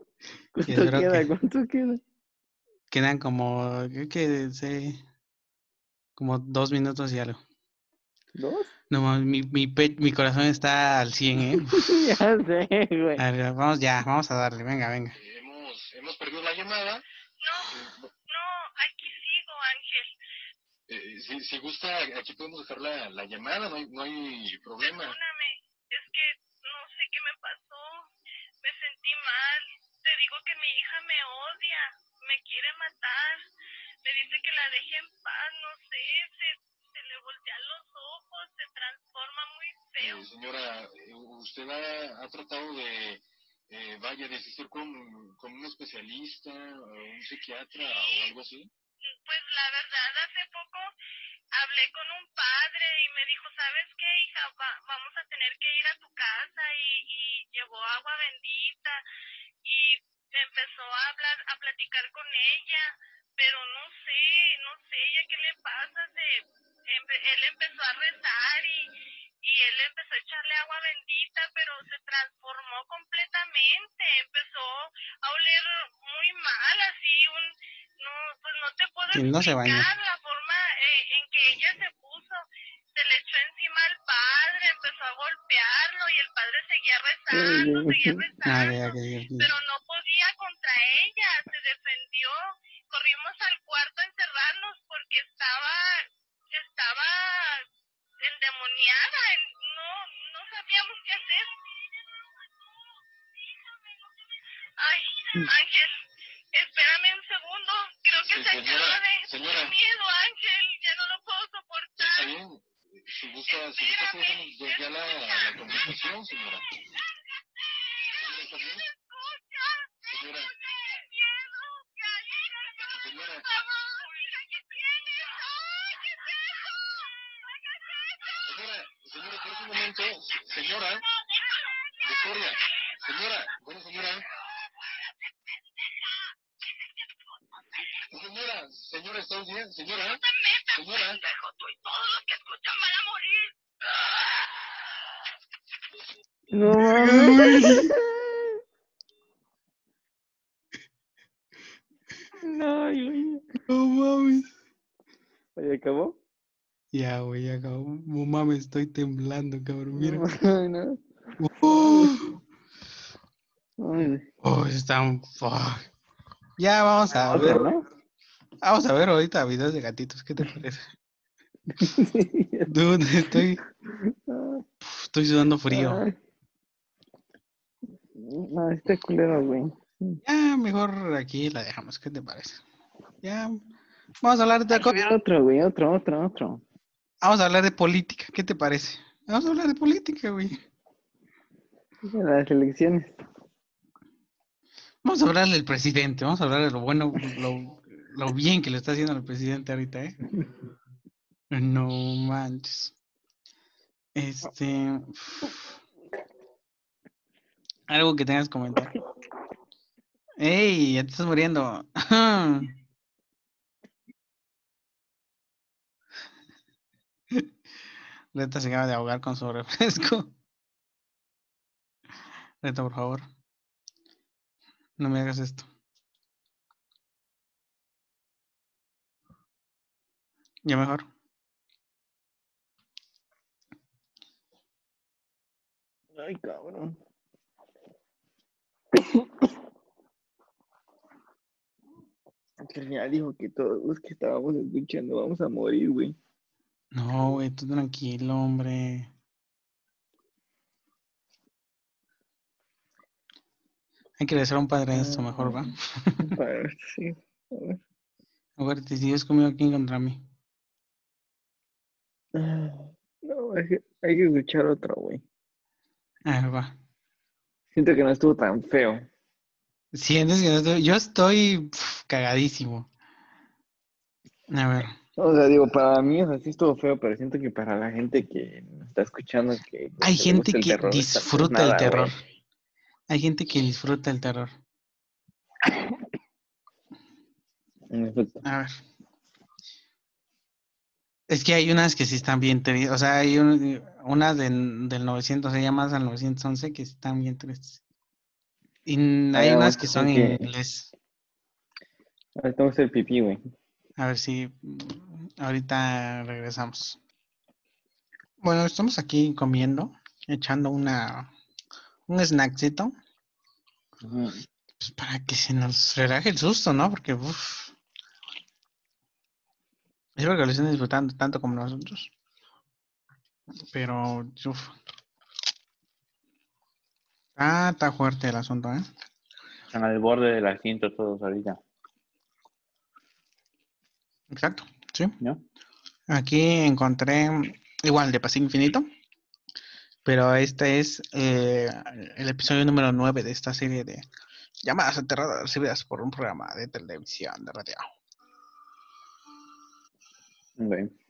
¿Cuánto queda? que- ¿Cuánto queda? Quedan como, creo que sé, como dos minutos y algo. ¿Dos? No, mames, mi, mi, pe- mi corazón está al 100, ¿eh? ya sé, güey. A ver, vamos ya, vamos a darle, venga, venga. hemos, hemos perdido la llamada. No, no, aquí sigo, Ángel. Eh, si, si gusta, aquí podemos dejar la, la llamada, no hay, no hay problema. Perdóname, es que no sé qué me pasó. Me sentí mal. Te digo que mi hija me odia, me quiere matar. Me dice que la deje en paz, no sé, se, se le voltean los ojos, se transforma muy feo. Eh, señora, eh, ¿usted ha, ha tratado de, eh, vaya, de asistir con, con un especialista, o un psiquiatra o algo así? Pues la verdad, hace poco hablé con un padre y me dijo, ¿sabes qué, hija? Va- vamos a tener que ir a tu casa y, y llevó agua bendita y empezó a hablar, a platicar con ella, pero no sé, no sé, ella qué le pasa, se, él empezó a rezar y, y él empezó a echarle agua bendita, pero se transformó completamente, empezó a oler muy mal, así un, no, pues no te puedo Y no se baña. explicar la forma eh, en que ella se puso, se le echó encima al padre, empezó a golpearlo y el padre seguía rezando, seguía rezando pero no podía contra ella, se defendió. Corrimos al cuarto a encerrarnos porque estaba, estaba endemoniada, en- no, no sabíamos qué hacer. Ay, Ángel, espérame un segundo, creo que Sí, se señora, acaba de... señora. Qué miedo, Ángel, ya no lo puedo Está soportar. bien. Si gusta, si gusta, podemos ya, ya la, la conversación, señora. Señora, ¿está bien? Escucha, Señora, qué miedo, cállate. señora, ¿Qué tienes? ¡Ay, qué es eso! señora, señora, por un momento, señora, Victoria, señora, bueno, señora. Señora, señora, ¿está bien? Señora, No te metas, señora. pendejo, tú y todos los que escuchan van a morir. No mames. No, güey. No mames. Oye, ¿acabó? Ya, güey, ya acabó. No mames, estoy temblando, cabrón. Mira. No, no. Oh, oh, está un fuck. Ya vamos a Otra, ver. ¿no? Vamos a ver ahorita videos de gatitos. ¿Qué te parece? Dude, estoy, estoy sudando frío. Ay. No, está culero, güey. Ya, mejor aquí la dejamos. ¿Qué te parece? Ya. Vamos a hablar de ver otro, güey, otro, otro, otro. Vamos a hablar de política. ¿Qué te parece? Vamos a hablar de política, güey. Las elecciones. Vamos a hablar del presidente. Vamos a hablar de lo bueno, lo, lo bien que le está haciendo al presidente ahorita, ¿eh? No manches. Este. Algo que tengas que comentar. ¡Ey! Ya te estás muriendo. Reta se acaba de ahogar con su refresco. Reta, por favor. No me hagas esto. Ya mejor. Ay, cabrón. Que al final dijo que todos los que estábamos escuchando vamos a morir, güey. No, güey, tú tranquilo, hombre. Hay que ser un padre de esto mejor, ¿va? Un padre, sí. A ver. Si es conmigo, ¿quién contra mí? No, hay que, hay que escuchar otro, güey. A ver, va. Siento que no estuvo tan feo. Sientes que no estoy- Yo estoy cagadísimo. A ver. O sea, digo, para mí, o sea, sí estuvo feo, pero siento que para la gente que nos está escuchando, que pues, Hay gente que terror, disfruta el nada, terror. Hay gente que disfruta el terror. A ver. Es que hay unas que sí están bien tristes. O sea, hay un- una de- del 900, se llama al 911, que sí están bien tristes. Y hay Ah, unas que son en inglés. Ahora tengo que hacer pipí, güey. A ver si ahorita regresamos. Bueno, estamos aquí comiendo, echando una un snackcito, pues para que se nos relaje el susto, ¿no? Porque uff. Espero que lo estén disfrutando tanto como nosotros. Pero, uff. Ah, está fuerte el asunto, ¿eh? Están al borde del asiento todos ahorita, Exacto, sí. ¿no? Aquí encontré igual de Pase Infinito, pero este es eh, el episodio número 9 de esta serie de llamadas aterradoras recibidas por un programa de televisión de radio. Ok.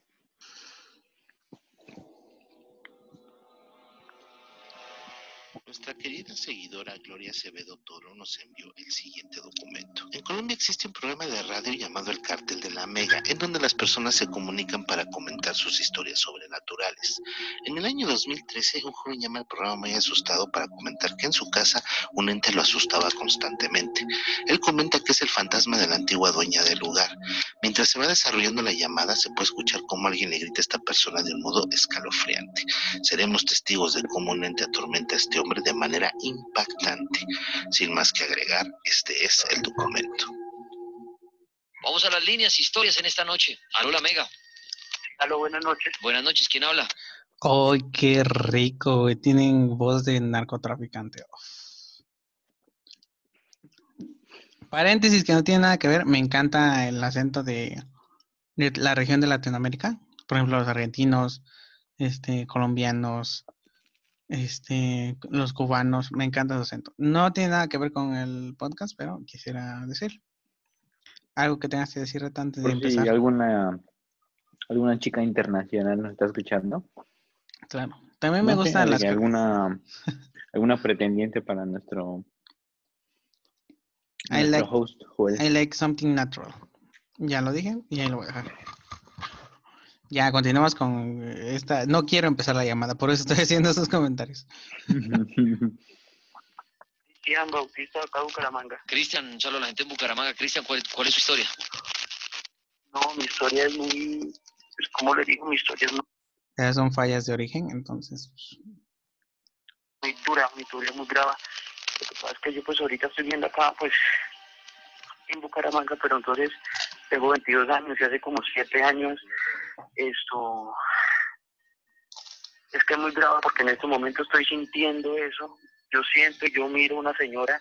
Nuestra querida seguidora Gloria Acevedo Toro nos envió el siguiente documento. En Colombia existe un programa de radio llamado El Cártel de la Mega, en donde las personas se comunican para comentar sus historias sobrenaturales. En el año 2013, un joven llama al programa muy asustado para comentar que en su casa un ente lo asustaba constantemente. Él comenta que es el fantasma de la antigua dueña del lugar. Mientras se va desarrollando la llamada, se puede escuchar cómo alguien le grita a esta persona de un modo escalofriante. Seremos testigos de cómo un ente atormenta a este hombre de manera impactante. Sin más que agregar, este es el documento. Vamos a las líneas, historias en esta noche. Aló, la Mega. Aló, buenas noches. Buenas noches, ¿quién habla? ¡Ay, qué rico! Tienen voz de narcotraficante. Paréntesis que no tiene nada que ver, me encanta el acento de, de la región de Latinoamérica. Por ejemplo, los argentinos, este, colombianos, este, los cubanos, me encanta su acento. No tiene nada que ver con el podcast, pero quisiera decir algo que tengas que decir antes de Por si empezar. alguna, alguna chica internacional nos está escuchando. Claro. También me no gustan las alguna, alguna pretendiente para nuestro, I nuestro like- host, Joel. I like something natural. Ya lo dije y ahí lo voy a dejar. Ya, continuamos con esta. No quiero empezar la llamada, por eso estoy haciendo esos comentarios. Cristian Bautista, acá de Bucaramanga. Cristian, a la gente en Bucaramanga. Cristian, ¿cuál, cuál es su historia? No, mi historia es muy... Pues, ¿Cómo le digo? Mi historia es muy, Esas son fallas de origen, entonces. pues, muy dura, mi historia es muy grave. Lo que pasa es que yo pues ahorita estoy viendo acá, pues, en Bucaramanga, pero entonces tengo 22 años y hace como 7 años esto... Es que es muy grave porque en este momento estoy sintiendo eso. Yo siento, yo miro una señora.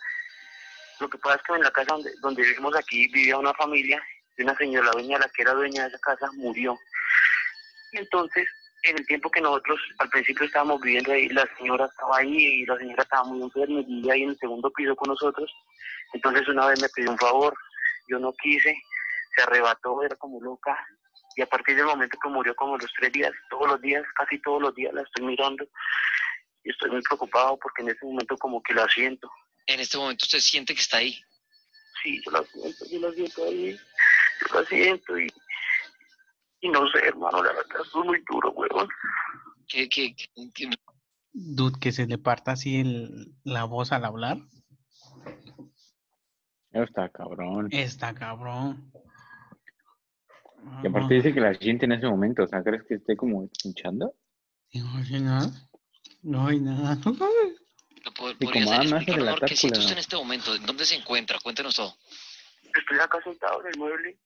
Lo que pasa es que en la casa donde, donde vivimos aquí vivía una familia y una señora, la dueña, la que era dueña de esa casa, murió. Y entonces, en el tiempo que nosotros al principio estábamos viviendo ahí, la señora estaba ahí y la señora estaba muy enferma y vivía ahí en el segundo piso con nosotros. Entonces una vez me pidió un favor, yo no quise, se arrebató, era como loca. Y a partir del momento que murió, como los tres días, todos los días, casi todos los días la estoy mirando. Y estoy muy preocupado porque en ese momento como que la siento. En este momento usted siente que está ahí. Sí, yo la siento, yo la siento ahí, yo la siento y, y no sé, hermano, la verdad, es muy duro, huevón. ¿Qué, qué, qué- qué- Dude, que se le parta así el- la voz al hablar. Está cabrón. Está cabrón. Y aparte dice que la siente en ese momento, o sea, ¿crees que esté como escuchando? No hay nada. No hay nada. ¿lo po- Sí, podría como, culero. en este momento? ¿Dónde se encuentra? Cuéntenos todo. Estoy acá sentado en el mueble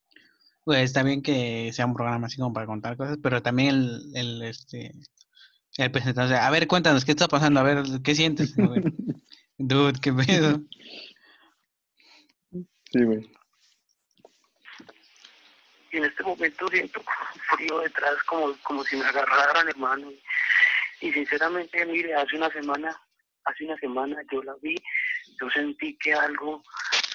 Pues está bien que sea un programa así como para contar cosas, pero también el, el este el presentador, o sea, a ver, cuéntanos, ¿qué está pasando? A ver, ¿qué sientes? Dude, qué pedo. Sí, güey. Y en este momento siento frío detrás como, como si me agarraran hermano. Y sinceramente mire hace una semana hace una semana yo la vi yo sentí que algo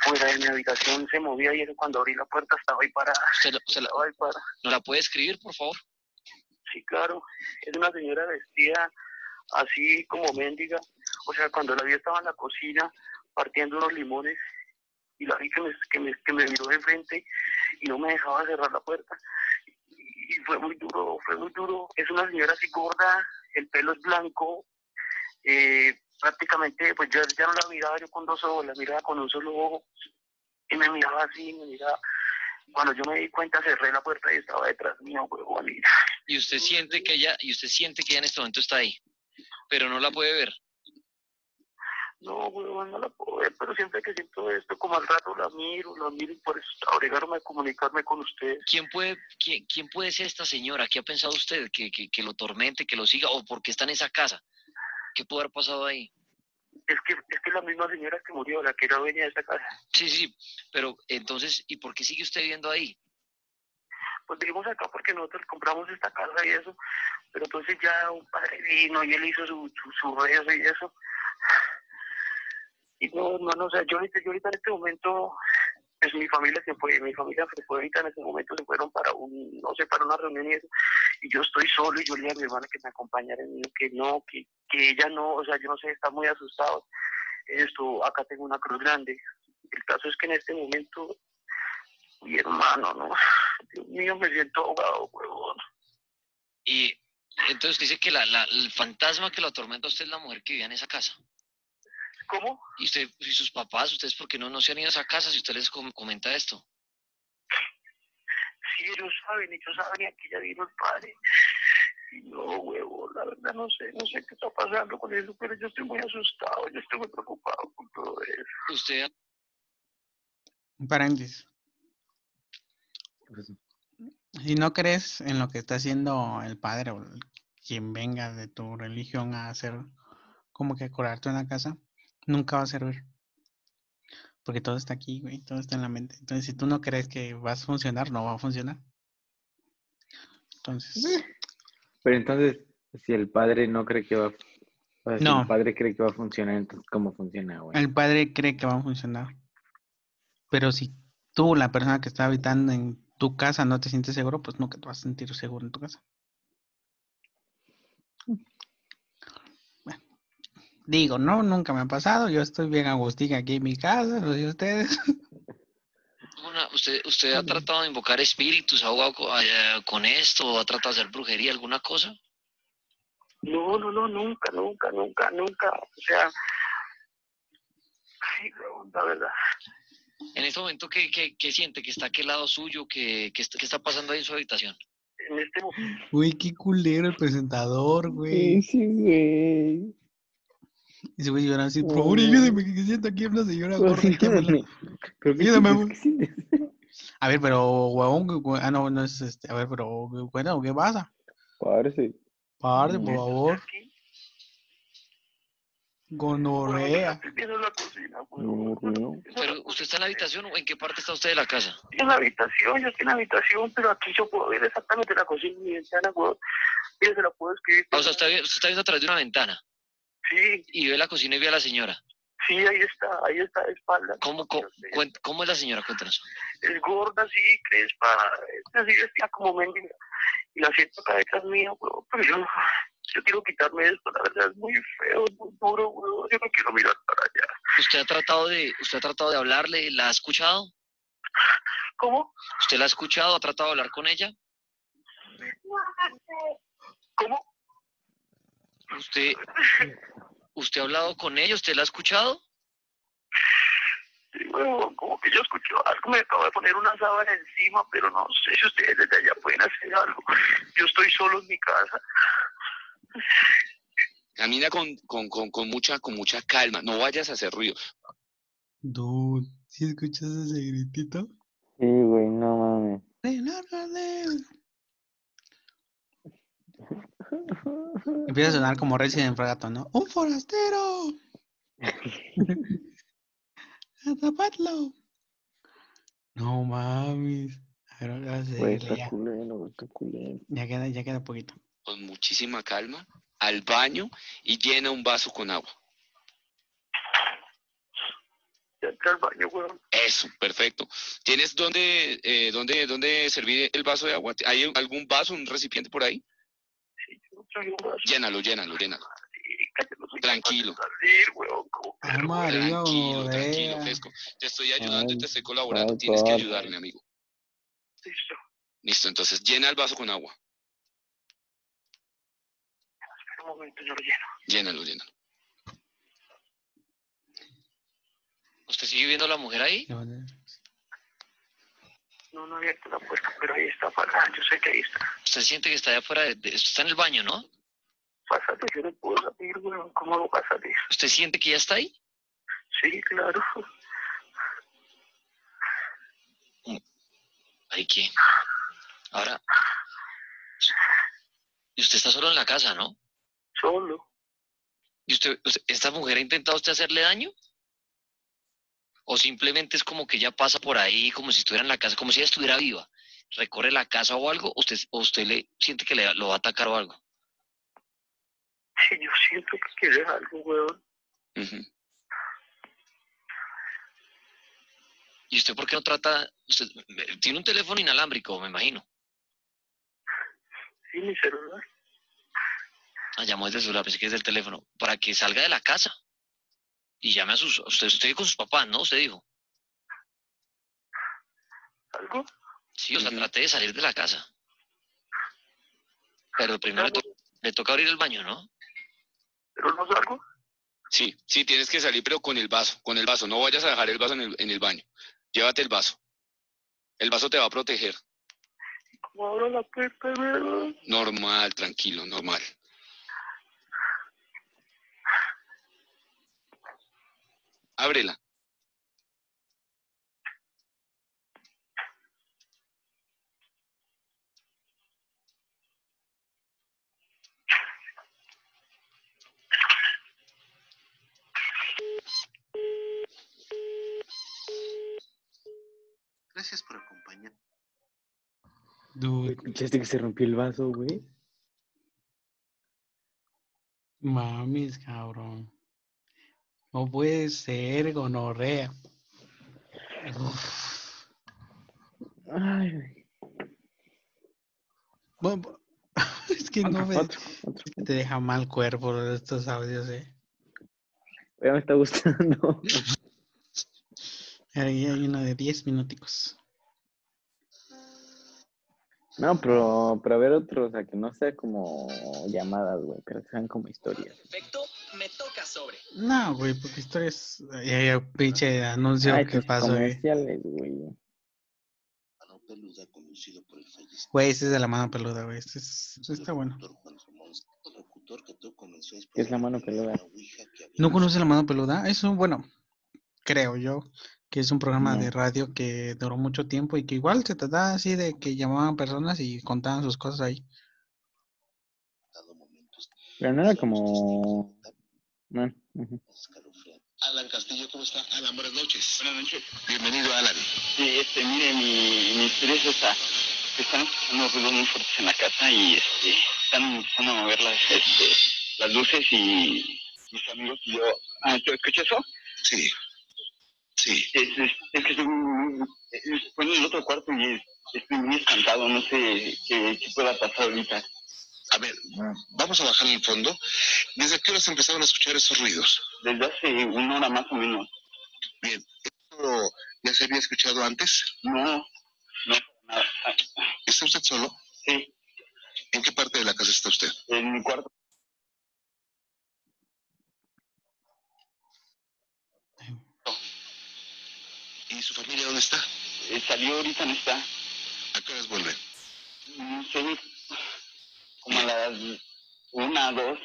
fuera de mi habitación se movía y eso cuando abrí la puerta estaba ahí parada. ¿Se, lo- se la, ahí parada. ¿Nos la puede escribir, por favor? sí claro. Es una señora vestida así como mendiga. O sea cuando la vi estaba en la cocina partiendo unos limones y la vi que me, que me, que me miró de frente y no me dejaba cerrar la puerta. Y fue muy duro, fue muy duro. Es una señora así gorda, el pelo es blanco, eh, prácticamente, pues yo ya no la miraba yo con dos ojos, la miraba con un solo ojo y me miraba así, me miraba. Cuando yo me di cuenta cerré la puerta y estaba detrás mío, huevón. y- usted siente que ella, y usted siente que ella en este momento está ahí, pero no la puede ver. No, huevón, no la puedo ver, pero siempre que siento esto, como al rato la miro, la miro y por eso obligarme a comunicarme con ustedes. ¿Quién puede, quién, quién puede ser esta señora? ¿Qué ha pensado usted? ¿Que, que, que lo tormente, que lo siga? ¿O por qué está en esa casa? ¿Qué puede haber pasado ahí? Es que es que la misma señora que murió, la que era dueña de esta casa. Sí, sí, pero entonces, ¿y por qué sigue usted viviendo ahí? pues vivimos acá porque nosotros compramos esta casa y eso, pero entonces ya un padre vino y él hizo su, su, su rezo y eso. Y no, no, no, o sea, yo ahorita, yo ahorita en este momento, pues mi familia se fue, mi familia se fue ahorita en ese momento, se fueron para un, no sé, para una reunión y eso, y yo estoy solo y yo le dije a mi hermana que me acompañara, y que no, que, que ella no, o sea, yo no sé, está muy asustado. Esto, acá tengo una cruz grande. El caso es que en este momento, mi hermano, no, Dios mío, me siento ahogado, huevón. Y entonces dice que la, la- el fantasma que lo atormenta a usted es la mujer que vivía en esa casa. ¿Cómo? ¿Y usted y sus papás, ustedes por qué no, no se han ido a esa casa si usted les com- comenta esto? Sí, ellos saben, ellos saben, y aquí ya vino el padre. Y no, huevo, la verdad no sé, no sé qué está pasando con eso, pero yo estoy muy asustado, yo estoy muy preocupado con todo eso. Usted, Un paréntesis. Pues, Si no crees en lo que está haciendo el padre o quien venga de tu religión a hacer como que curarte una casa, nunca va a servir. Porque todo está aquí, güey, todo está en la mente. Entonces, si tú no crees que vas a funcionar, no va a funcionar. Entonces, Pero entonces, si el padre no cree que va, o sea, si No. el padre cree que va a funcionar, entonces ¿cómo funciona, güey? el padre cree que va a funcionar. Pero si tú, la persona que está habitando en tu casa, no te sientes seguro, pues nunca te vas a sentir seguro en tu casa. Digo, no, nunca me ha pasado. Yo estoy bien agustín aquí en mi casa, no sé ustedes. una- usted, usted ha tratado de invocar espíritus, ha jugado co- eh, con esto, o ha tratado de hacer brujería, alguna cosa? No, no, no, nunca, nunca, nunca, nunca. O sea, ay, la verdad. En este momento, ¿qué, qué, qué siente? ¿Que está aquí al lado suyo? ¿Qué, qué, está, qué está pasando ahí en su habitación? En este momento, Uy, qué culero el presentador, güey. Sí, güey. Y se voy a llorar así, por Oh, favor, no. ayúdame, que siento aquí una señora gorda. aquí a mi lado". Pero ¿qué Ayúdame. A ver, pero, huevón, ah, no, no es este, a ver, pero, bueno, ¿qué pasa? Parce. Parte, Mm. por favor, aquí, gonorrea. estoy viendo la cocina, No, huevón. no. ¿Pero usted está en la habitación o en qué parte está usted de la casa? En la habitación, yo estoy en la habitación, pero aquí yo puedo ver exactamente la cocina y mi ventana, huevón. Mira, se la puedo escribir. Ah, o sea, usted está viendo a través de una ventana Sí, y ve la cocina y ve a la señora. sí, ahí está, ahí está de espalda. ¿Cómo, cómo, es la señora? Cuéntanos. Es gorda, así, crespa, es así vestida como mendiga. Y la siento acá detrás mía, huevón, pero yo, yo quiero quitarme esto, la verdad es muy feo, es muy duro, huevón, yo no quiero mirar para allá. ¿Usted ha tratado de, usted ha tratado de hablarle? ¿La ha escuchado? ¿Cómo? ¿Usted la ha escuchado? ¿Ha tratado de hablar con ella? ¿Cómo? ¿Usted, usted ha hablado con ella? ¿Usted la ha escuchado? Sí, huevón, como que yo escucho algo, me acabo de poner una sábana encima, pero no sé si ustedes desde allá pueden hacer algo. Yo estoy solo en mi casa. Camina con, con, con, con mucha, con mucha calma, no vayas a hacer ruido. Dude, ¿sí escuchas ese gritito? Sí, güey, no mames. Empieza a sonar como Resident Fragato, ¿no? ¡Un forastero! ¡Atrapadlo! No mames. A ver, Güey, está ya, culero, güey, está culero. ya queda, ya queda poquito. Con muchísima calma, al baño y llena un vaso con agua. Ya entré al baño, weón. Eso, perfecto. ¿Tienes dónde, eh, dónde, dónde servir el vaso de agua? ¿Hay algún vaso, un recipiente por ahí? Sí, yo traje un vaso. Llénalo, llénalo, llénalo. Tranquilo. Tranquilo, tranquilo, fresco. Te estoy ayudando y te estoy colaborando. Tienes que ayudarme, amigo. Listo. Listo, entonces llena el vaso con agua. Espera un momento, yo lo lleno. Llénalo, llénalo. ¿Usted sigue viendo a la mujer ahí? No, no he abierto la puerta, pero ahí está apagada. Yo sé que ahí está. Usted siente que está allá afuera, de- de- está en el baño, ¿no? Pásate, yo no puedo salir, weón. ¿Cómo para salir? ¿Usted siente que ya está ahí? Sí, claro. Ay, ¿qué? Ahora, y usted está solo en la casa, ¿no? Solo. ¿Y usted, usted- esta mujer ha intentado usted hacerle daño? ¿O simplemente es como que ella pasa por ahí como si estuviera en la casa, como si ella estuviera viva? ¿Recorre la casa o algo? ¿O usted, o usted le siente que le, lo va a atacar o algo? Sí, yo siento que quiere algo, weón. Ujú. ¿Y usted por qué no trata? Usted eh, tiene un teléfono inalámbrico, me imagino. Sí, mi celular. Ah, llamó desde el celular, pensé que es del teléfono. Para que salga de la casa. Y llame a sus... Usted, usted vive con sus papás, ¿no? Usted dijo. ¿Algo? Sí, o sea, Ujú. trate de salir de la casa. Pero primero le, to- le toca abrir el baño, ¿no? ¿Pero no salgo? Sí, sí, tienes que salir, pero con el vaso, con el vaso. No vayas a dejar el vaso en el, en el baño. Llévate el vaso. El vaso te va a proteger. ¿Cómo abro la puerta? Normal, tranquilo, normal. Ábrela. Gracias por acompañar. Dude, ¿Escuchaste que se rompió el vaso, güey? mames, cabrón. No puede ser gonorrea. Uf. Ay. Bueno, bu- es que no me otro, otro. te deja mal cuerpo estos audios, eh. Ya me está gustando. Ahí hay uno de 10 minuticos. No, pero, pero a ver otro, o sea, que no sea como llamadas, güey, pero que sean como historias. Perfecto, sobre. No, güey, porque historias. Ya, ya, pinche anuncio Ay, que pasó, güey. güey. Mano peluda conducido por el fallecido. Güey, ese es de la mano peluda, güey. Este es- este está bueno. locutor Juan Ramón, el locutor que todo comenzó ¿Qué es la mano peluda? ¿No conoces la mano peluda? Es un, bueno, creo yo, que es un programa No. de radio que duró mucho tiempo y que igual se trataba así de que llamaban personas y contaban sus cosas ahí. Pero no era como... Alan Castillo, ¿cómo está? Alan, buenas noches. Buenas noches. Bienvenido, Alan. Sí, este, mire, mi, mi historia es esta. Están escuchando ruidos muy fuertes en la casa y este, están empezando a mover las, este, las luces y mis amigos y yo... Ah, ¿tú escuchas eso? Sí. Sí. Es, es, es que estoy muy- en el otro cuarto y es- estoy muy espantado, no sé qué, qué pueda pasar ahorita. A ver, vamos a bajar al fondo. ¿Desde qué horas empezaron a escuchar esos ruidos? Desde hace una hora más o menos. Bien. ¿Esto ya se había escuchado antes? No, no, nada. ¿Está usted solo? Sí, ¿En qué parte de la casa está usted? en mi cuarto. ¿Y su familia dónde está? Eh, salió ahorita, no está. ¿A qué horas vuelve? No sé, como a las una, dos.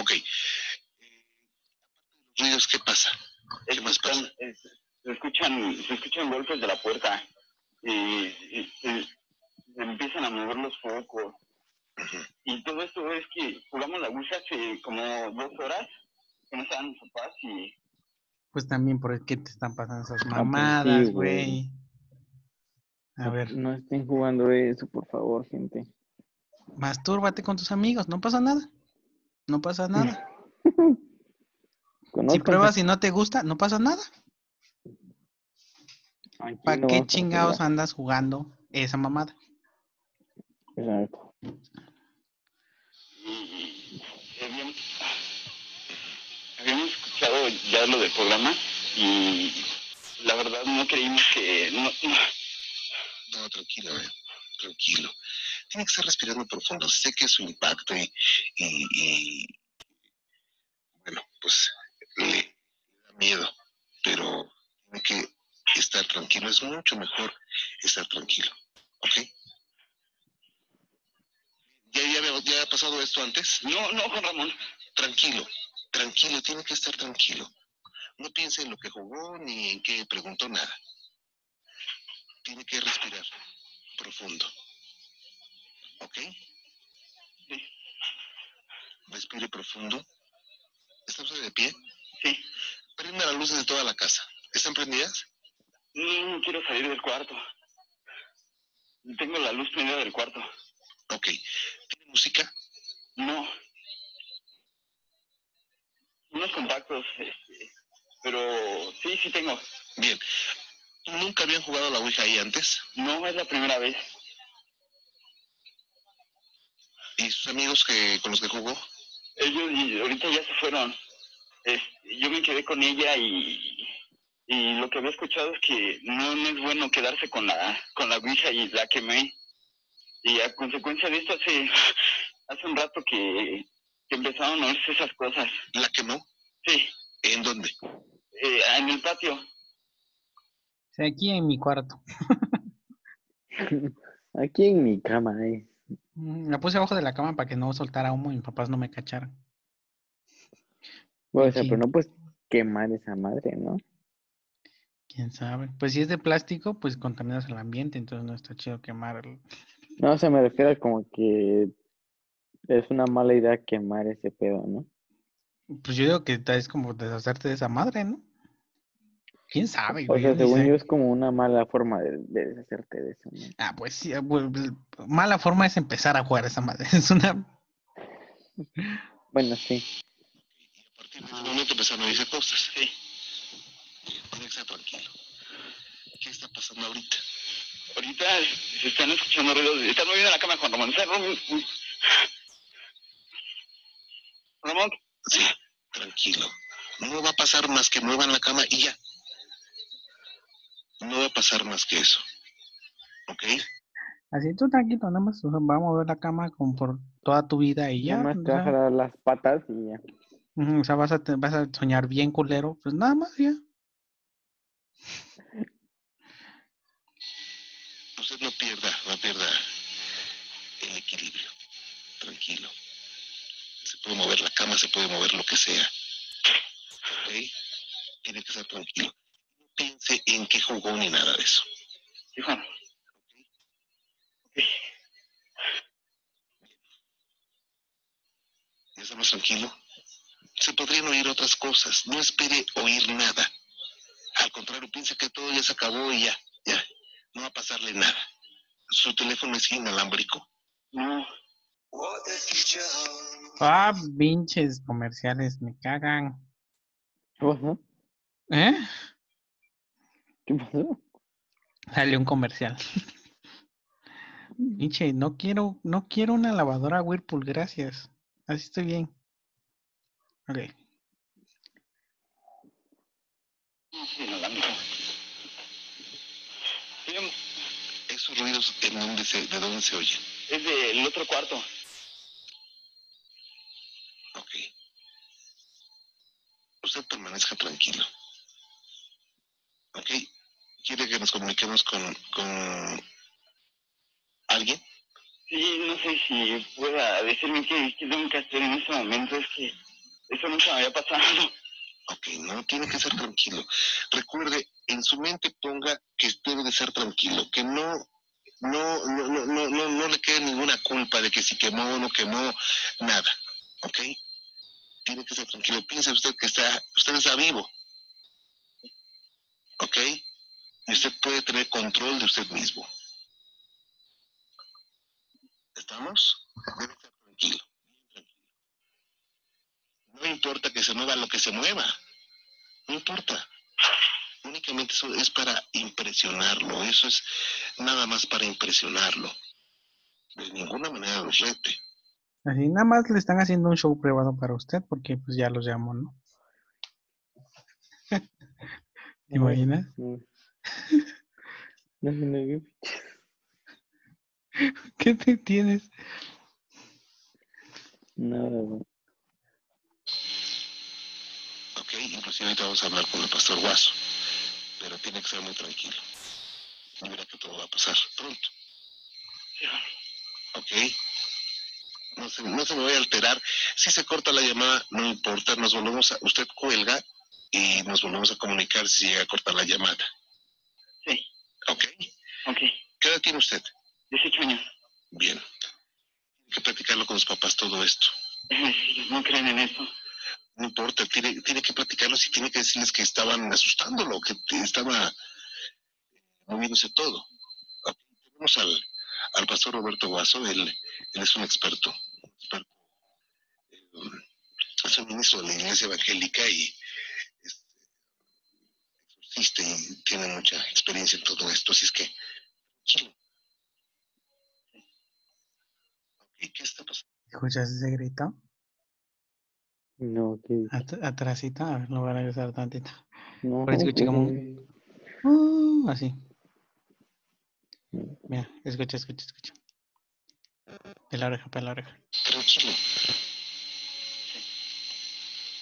Ok. Eh, ruidos, ¿qué pasa? ¿Qué más Escuchan, pasa? es- se escuchan, se escuchan golpes de la puerta y, y- y se empiezan a mover los focos. Y todo esto hace como dos horas que no estaban mis papás y Pues también, ¿por qué te están pasando esas Ah, pues sí, mamadas, güey. A ver, No estén jugando eso, por favor, gente. Mastúrbate con tus amigos, no pasa nada. No pasa nada. Si pruebas y no te gusta, no pasa nada. Aquí ¿Para no qué chingados andas jugando esa mamada? Exacto. habíamos, habíamos escuchado ya lo del programa y la verdad no creímos que no, no, No, tranquilo, eh. Tranquilo. Tiene que estar respirando profundo. Sé que es su impacto y, y, y- bueno, pues le da miedo, pero tiene que estar tranquilo. Es mucho mejor estar tranquilo, ¿ok? ¿Ya, ya, había- ya ha pasado esto antes? no, no, Juan Ramón. Tranquilo, tranquilo, tiene que estar tranquilo. No piense en lo que jugó ni en qué preguntó nada. Tiene que respirar profundo. ¿Ok? Sí. Respire profundo. ¿Está usted de pie? Sí. Prenda las luces de toda la casa. ¿Están prendidas? No, no quiero salir del cuarto. Tengo la luz prendida del cuarto. Ok. ¿Tiene música? No. Unos compactos, este, pero sí, sí tengo. Bien. ¿Nunca habían jugado a la Ouija ahí antes? No, es la primera vez. ¿Y sus amigos que, con los que jugó? Ellos y ahorita ya se fueron. Este, yo me quedé con ella y, y lo que había escuchado es que no, no es bueno quedarse con la con la ouija y la quemé. Y a consecuencia de esto hace, hace un rato que, que empezaron a oírse esas cosas. ¿La quemó? Sí, ¿En dónde? eh, en el patio. Sí, aquí en mi cuarto. Aquí en mi cama, eh. Mm, La puse abajo de la cama para que no soltara humo y mis papás no me cacharan. Bueno, o sea, pero no puedes quemar esa madre, ¿no? ¿Quién sabe? Pues si es de plástico, pues contaminas el ambiente, entonces no está chido quemar. el- No, o sea, me refiero a como que es una mala idea quemar ese pedo, ¿no? Pues yo digo que es como deshacerte de esa madre, ¿no? ¿Quién sabe, O sea, según yo es como una mala forma de, de deshacerte de eso, ¿no? Ah, pues sí, pues, mala forma es empezar a jugar esa madre. Es una... Bueno, sí. A partir de ese momento empezaron a decir cosas. Sí. Tiene que estar tranquilo. ¿Qué está pasando ahorita? Ahorita se están escuchando ruidos. Están moviendo la cama. Está Ramón. Ramón, Sí, tranquilo. No va a pasar más que muevan la cama y ya. No va a pasar más que eso. ¿Ok? Así tú tranquilo, nada más o sea, va a mover la cama como por toda tu vida y ya. Nada más o te vas a las patas y ya. o sea, vas a, te- vas a soñar bien culero, pues nada más ya. Usted no pierda, no pierda el equilibrio. Tranquilo. Se puede mover la cama, se puede mover lo que sea. ¿Ok? Tiene que estar tranquilo. Piense en qué jugó ni nada de eso. sí, Juan. ¿Ya está más tranquilo? Se podrían oír otras cosas. No espere oír nada. Al contrario, piense que todo ya se acabó y ya, ya. No va a pasarle nada. Su teléfono es inalámbrico. No. Ah, pinches comerciales, me cagan. ¿Eh? ¿Qué pasó? Salió un comercial. Pinche, no quiero, no quiero una lavadora Whirlpool, gracias. Así estoy bien. Ok. Esos ruidos, ¿en dónde se, ¿de dónde se oyen? es del otro cuarto. Ok. Usted permanezca tranquilo. Ok. ¿Quiere que nos comuniquemos con, con alguien? Sí, no sé si pueda decirme qué, qué tengo que hacer en este momento. Es que eso nunca me había pasado. Ok, no tiene que ser tranquilo. Recuerde, en su mente ponga que debe de ser tranquilo, que no, no, no, no, no, no, no le quede ninguna culpa de que si quemó o no quemó, nada. ¿Ok? Tiene que estar tranquilo. Piense usted que está, usted está vivo. ¿Ok? Usted puede tener control de usted mismo. ¿Estamos? Debe estar tranquilo. No importa que se mueva lo que se mueva. No importa. Únicamente eso es para impresionarlo. Eso es nada más para impresionarlo. De ninguna manera lo rete. Así nada más le están haciendo un show privado para usted porque pues ya los llamó, ¿no? ¿Te imaginas? No, no, no, no. ¿Qué te tienes? Nada, güey. Ok, inclusive ahorita vamos a hablar con el pastor Guaso. Pero tiene que ser muy tranquilo. Y verá que todo va a pasar pronto. Ok. No se, no se me vaya a alterar. Si se corta la llamada, no importa. Nos volvemos a. Usted cuelga y nos volvemos a comunicar si llega a cortar la llamada. Sí, ¿Ok? ok. ¿Qué edad tiene usted? 18 años. Bien. Tiene que platicarlo con los papás todo esto. No creen en eso. No importa, tiene, tiene que platicarlos y tiene que decirles que estaban asustándolo, que estaba moviéndose todo. Tenemos al, al pastor Roberto Guaso, él, él es un experto, experto, eh, es un ministro de la iglesia evangélica y exorcista y tiene mucha experiencia en todo esto, así es que... ¿Qué está pasando? ¿Escuchas ese grito? No, que At- atrásito, a ver, lo voy a regresar tantito. no. Por escuché como un... "Uh", así. Mira, escucha, escucha, escucha. Pela oreja, pela oreja. Tranquilo.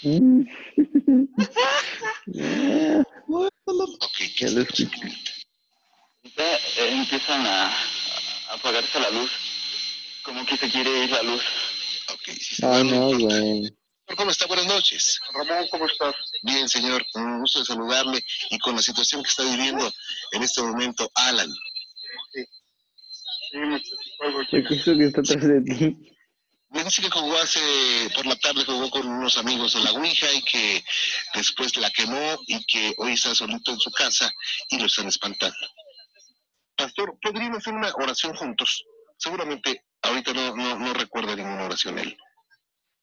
Ok, ¿qué Ya lo escuché. Ya eh, empiezan a, a apagarse la luz. Como que se quiere ir la luz. Ok, sí, Ay, no güey. ¿Cómo está? Buenas noches. Ramón, ¿cómo estás? Bien, señor, un gusto de saludarle y con la situación que está viviendo en este momento Alan. Sí, me platicó algo ¿Qué es eso que está atrás de ti? Me dice que jugó hace, por la tarde jugó con unos amigos de la Ouija y que después la quemó y que hoy está solito en su casa y lo están espantando. Pastor, ¿podrían hacer una oración juntos? Seguramente ahorita no, no, no recuerda ninguna oración él.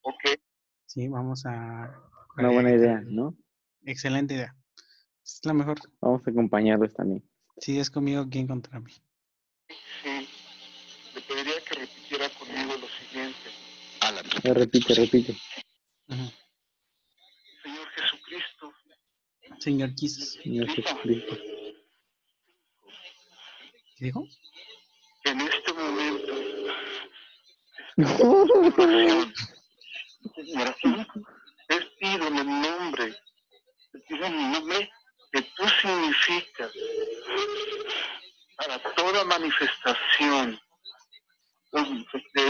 Ok, Sí, vamos a... Una buena idea, ¿no? Excelente idea. Es la mejor. Vamos a acompañarlos también. Si es conmigo, ¿quién contra mí? sí. Le pediría que repitiera conmigo lo siguiente. Repite, repite. Señor Jesucristo, Señor Jesus. Señor Jesucristo. ¿Qué dijo? en este momento, Oración. Te pido en el nombre, Te pido en mi nombre. que tú significas para toda manifestación de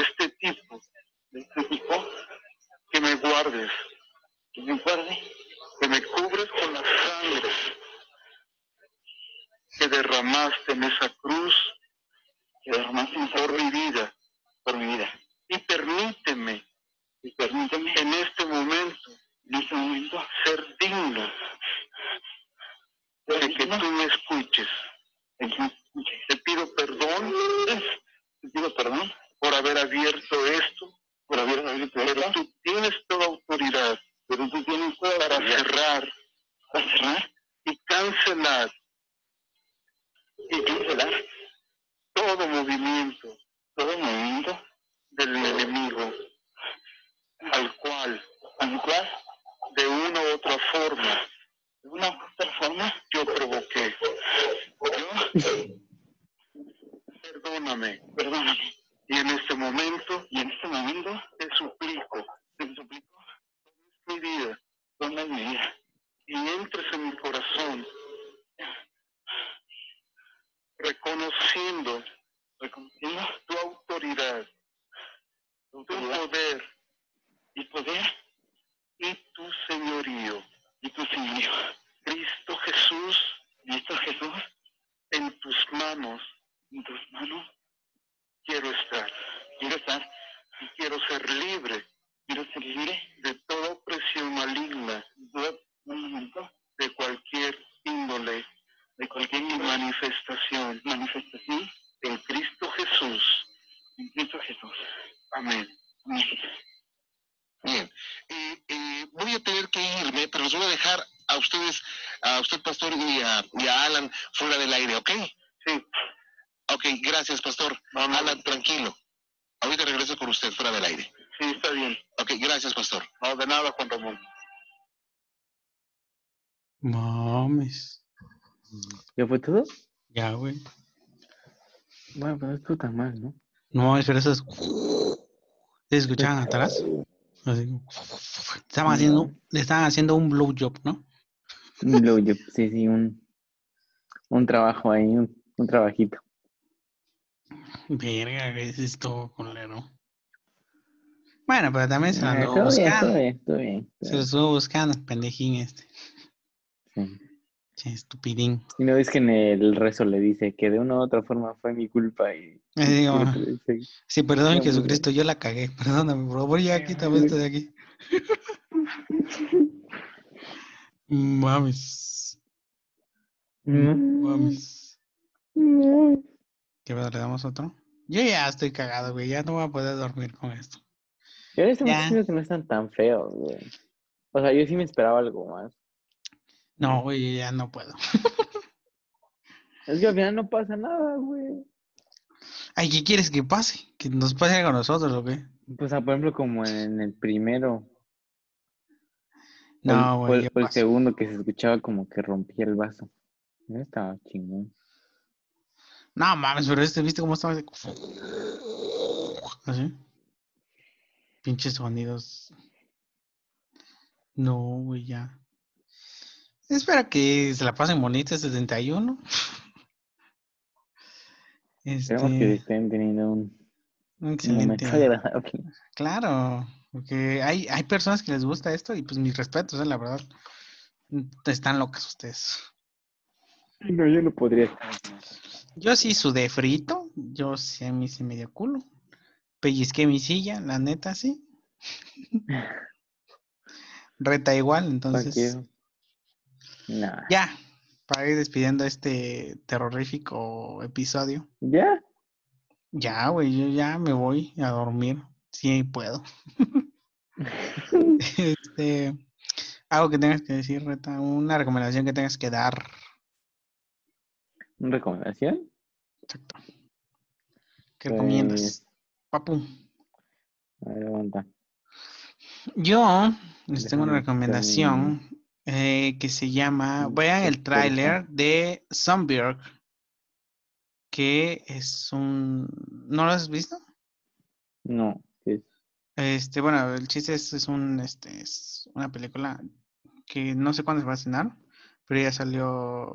¿Ya fue todo? Ya, güey. Bueno, pero no estuvo tan mal, ¿no? No, pero eso es. ¿Se escuchaban atrás? Así Estaban haciendo, le estaban haciendo un blowjob, ¿no? Un blowjob, sí, sí, un, un trabajo ahí, un, un trabajito. Verga, que es esto, culero. Bueno, pero también se lo todo bien, buscando. bien. Se lo estuvo buscando, pendejín este. Sí. Che, estupidín. Y no ves que en el rezo le dice que de una u otra forma fue mi culpa y... Digo, le dice, sí, perdón, Jesucristo, yo la cagué. Perdóname, por favor, ya quítame esto de aquí. Mames. Mames. ¿Qué pedo, le damos otro? Yo ya estoy cagado, güey. Ya no voy a poder dormir con esto. Yo honestamente Ya. siento que no están tan feos, güey. O sea, yo sí me esperaba algo más. No, güey, ya no puedo. Es que al final no pasa nada, güey. Ay, ¿qué quieres que pase? ¿Que nos pase con nosotros o qué? Pues, ah, por ejemplo, como en el primero. No, güey. el, ¿qué o el segundo que se escuchaba como que rompía el vaso. No estaba chingón. No mames, pero este, ¿viste cómo estaba? Así. Pinches sonidos. No, güey, ya. Espera que se la pasen bonita este 71. Esperemos que Este, estén teniendo un, un un excelente. agradable. Claro, porque hay, hay personas que les gusta esto y pues mis respetos, eh, la verdad. Están locas ustedes. No, yo no podría estar. Yo sí sudé frito, yo sí a mí sí me dio culo. Pellizqué mi silla, la neta sí. Reta igual, ¿Para entonces qué? Ya, para ir despidiendo este terrorífico episodio. ¿Ya? Ya, güey, yo ya me voy a dormir, si puedo. Este, algo que tengas que decir, Reta, una recomendación que tengas que dar. ¿Una recomendación? Exacto. ¿Qué recomiendas? Pues, Papu. a ver, aguanta. Yo les tengo una recomendación eh, que se llama, vean el tráiler de Zombie que es un, ¿no lo has visto? No, ¿qué es? Este, bueno, el chiste es, es un, este, es una película que no sé cuándo se va a estrenar, pero ya salió,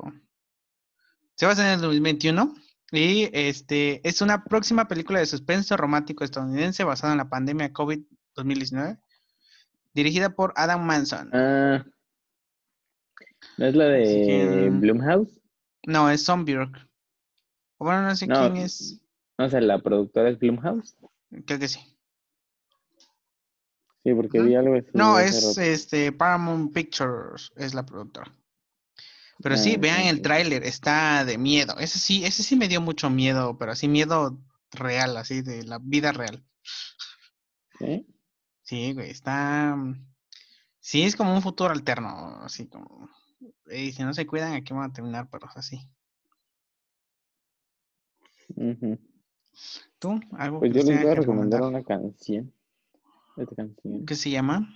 se va a estrenar en el 2021 y este, es una próxima película de suspenso romántico estadounidense basada en la pandemia COVID 2019, dirigida por Adam Manson. Ah, ¿no es la de que- Blumhouse? No, es Zombie Bueno, no sé No. quién es, O sea, la productora es Blumhouse. creo que sí. Sí, porque vi algo así No, es este Paramount Pictures, es la productora. Pero sí, Ah, vean el tráiler, está de miedo. Ese sí, ese sí me dio mucho miedo, pero así miedo real, así de la vida real. ¿Sí? Sí, güey, está. mm, Sí, es como un futuro alterno, así como. Y si no se cuidan, aquí van a terminar, pero es así. ¿Tú? ¿Algo Pues que yo les voy a recomendar una canción. Esta canción. ¿Qué se llama?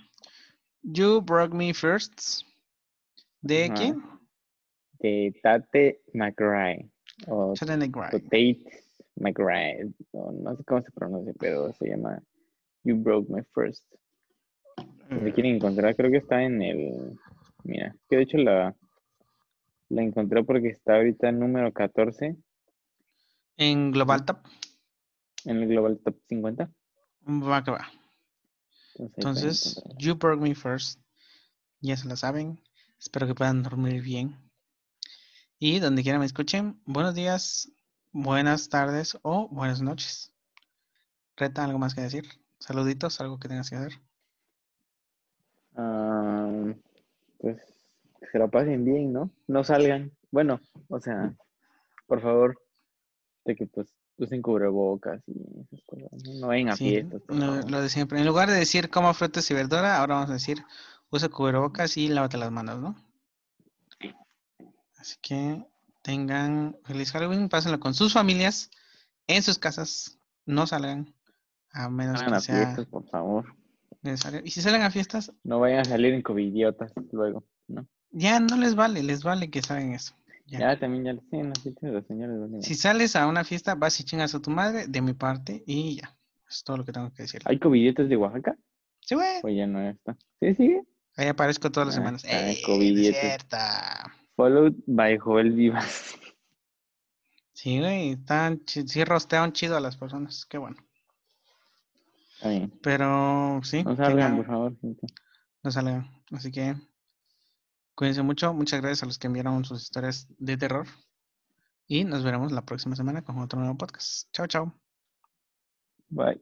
You Broke Me First. ¿De quién? De Tate McRae. O Tate McRae. o Tate McRae. o no sé cómo se pronuncia, pero se llama You Broke Me First. Si la quieren encontrar, creo que está en el. Mira, que de hecho la, la encontré porque está ahorita en número 14 En Global Top. en el Global Top 50. Va que va. Entonces. You Broke Me First. Ya se la saben. Espero que puedan dormir bien. Y donde quiera me escuchen, buenos días, buenas tardes o buenas noches. Reta, ¿algo más que decir? Saluditos, algo que tengas que hacer. Ah, pues que se la pasen bien, ¿no? No salgan. Bueno, o sea, por favor, De que pues usen cubrebocas y esas cosas. No, vayan a Sí, fiestas. por lo, de siempre. En lugar de decir coma frutas y verdura, ahora vamos a decir usa cubrebocas y lávate las manos, ¿no? Así que tengan feliz Halloween, pásenlo con sus familias, en sus casas, no salgan, a menos Salgan que sea fiestas, por favor. Necesario. Y si salen a fiestas, No vayan a salir en covidiotas luego, ¿no? ya no les vale, les vale que salgan eso. Ya. Ya, también ya sí, ya les vale Si sales a una fiesta, vas y chingas a tu madre de mi parte y ya. Es todo lo que tengo que decir. ¿Hay covidiotas de Oaxaca? Sí, güey. Pues ya no está. ¿Sí sigue? Ahí aparezco todas las Ah, semanas. covidiotas. cierta! Followed by Joel Vivas. Sí, güey, están, sí rostean chido a las personas, qué bueno. Está bien. Pero sí, No salgan, tengan- por favor, gente. no salgan. Así que cuídense mucho. Muchas gracias a los que enviaron sus historias de terror. Y nos veremos la próxima semana con otro nuevo podcast. Chao, chao. Bye.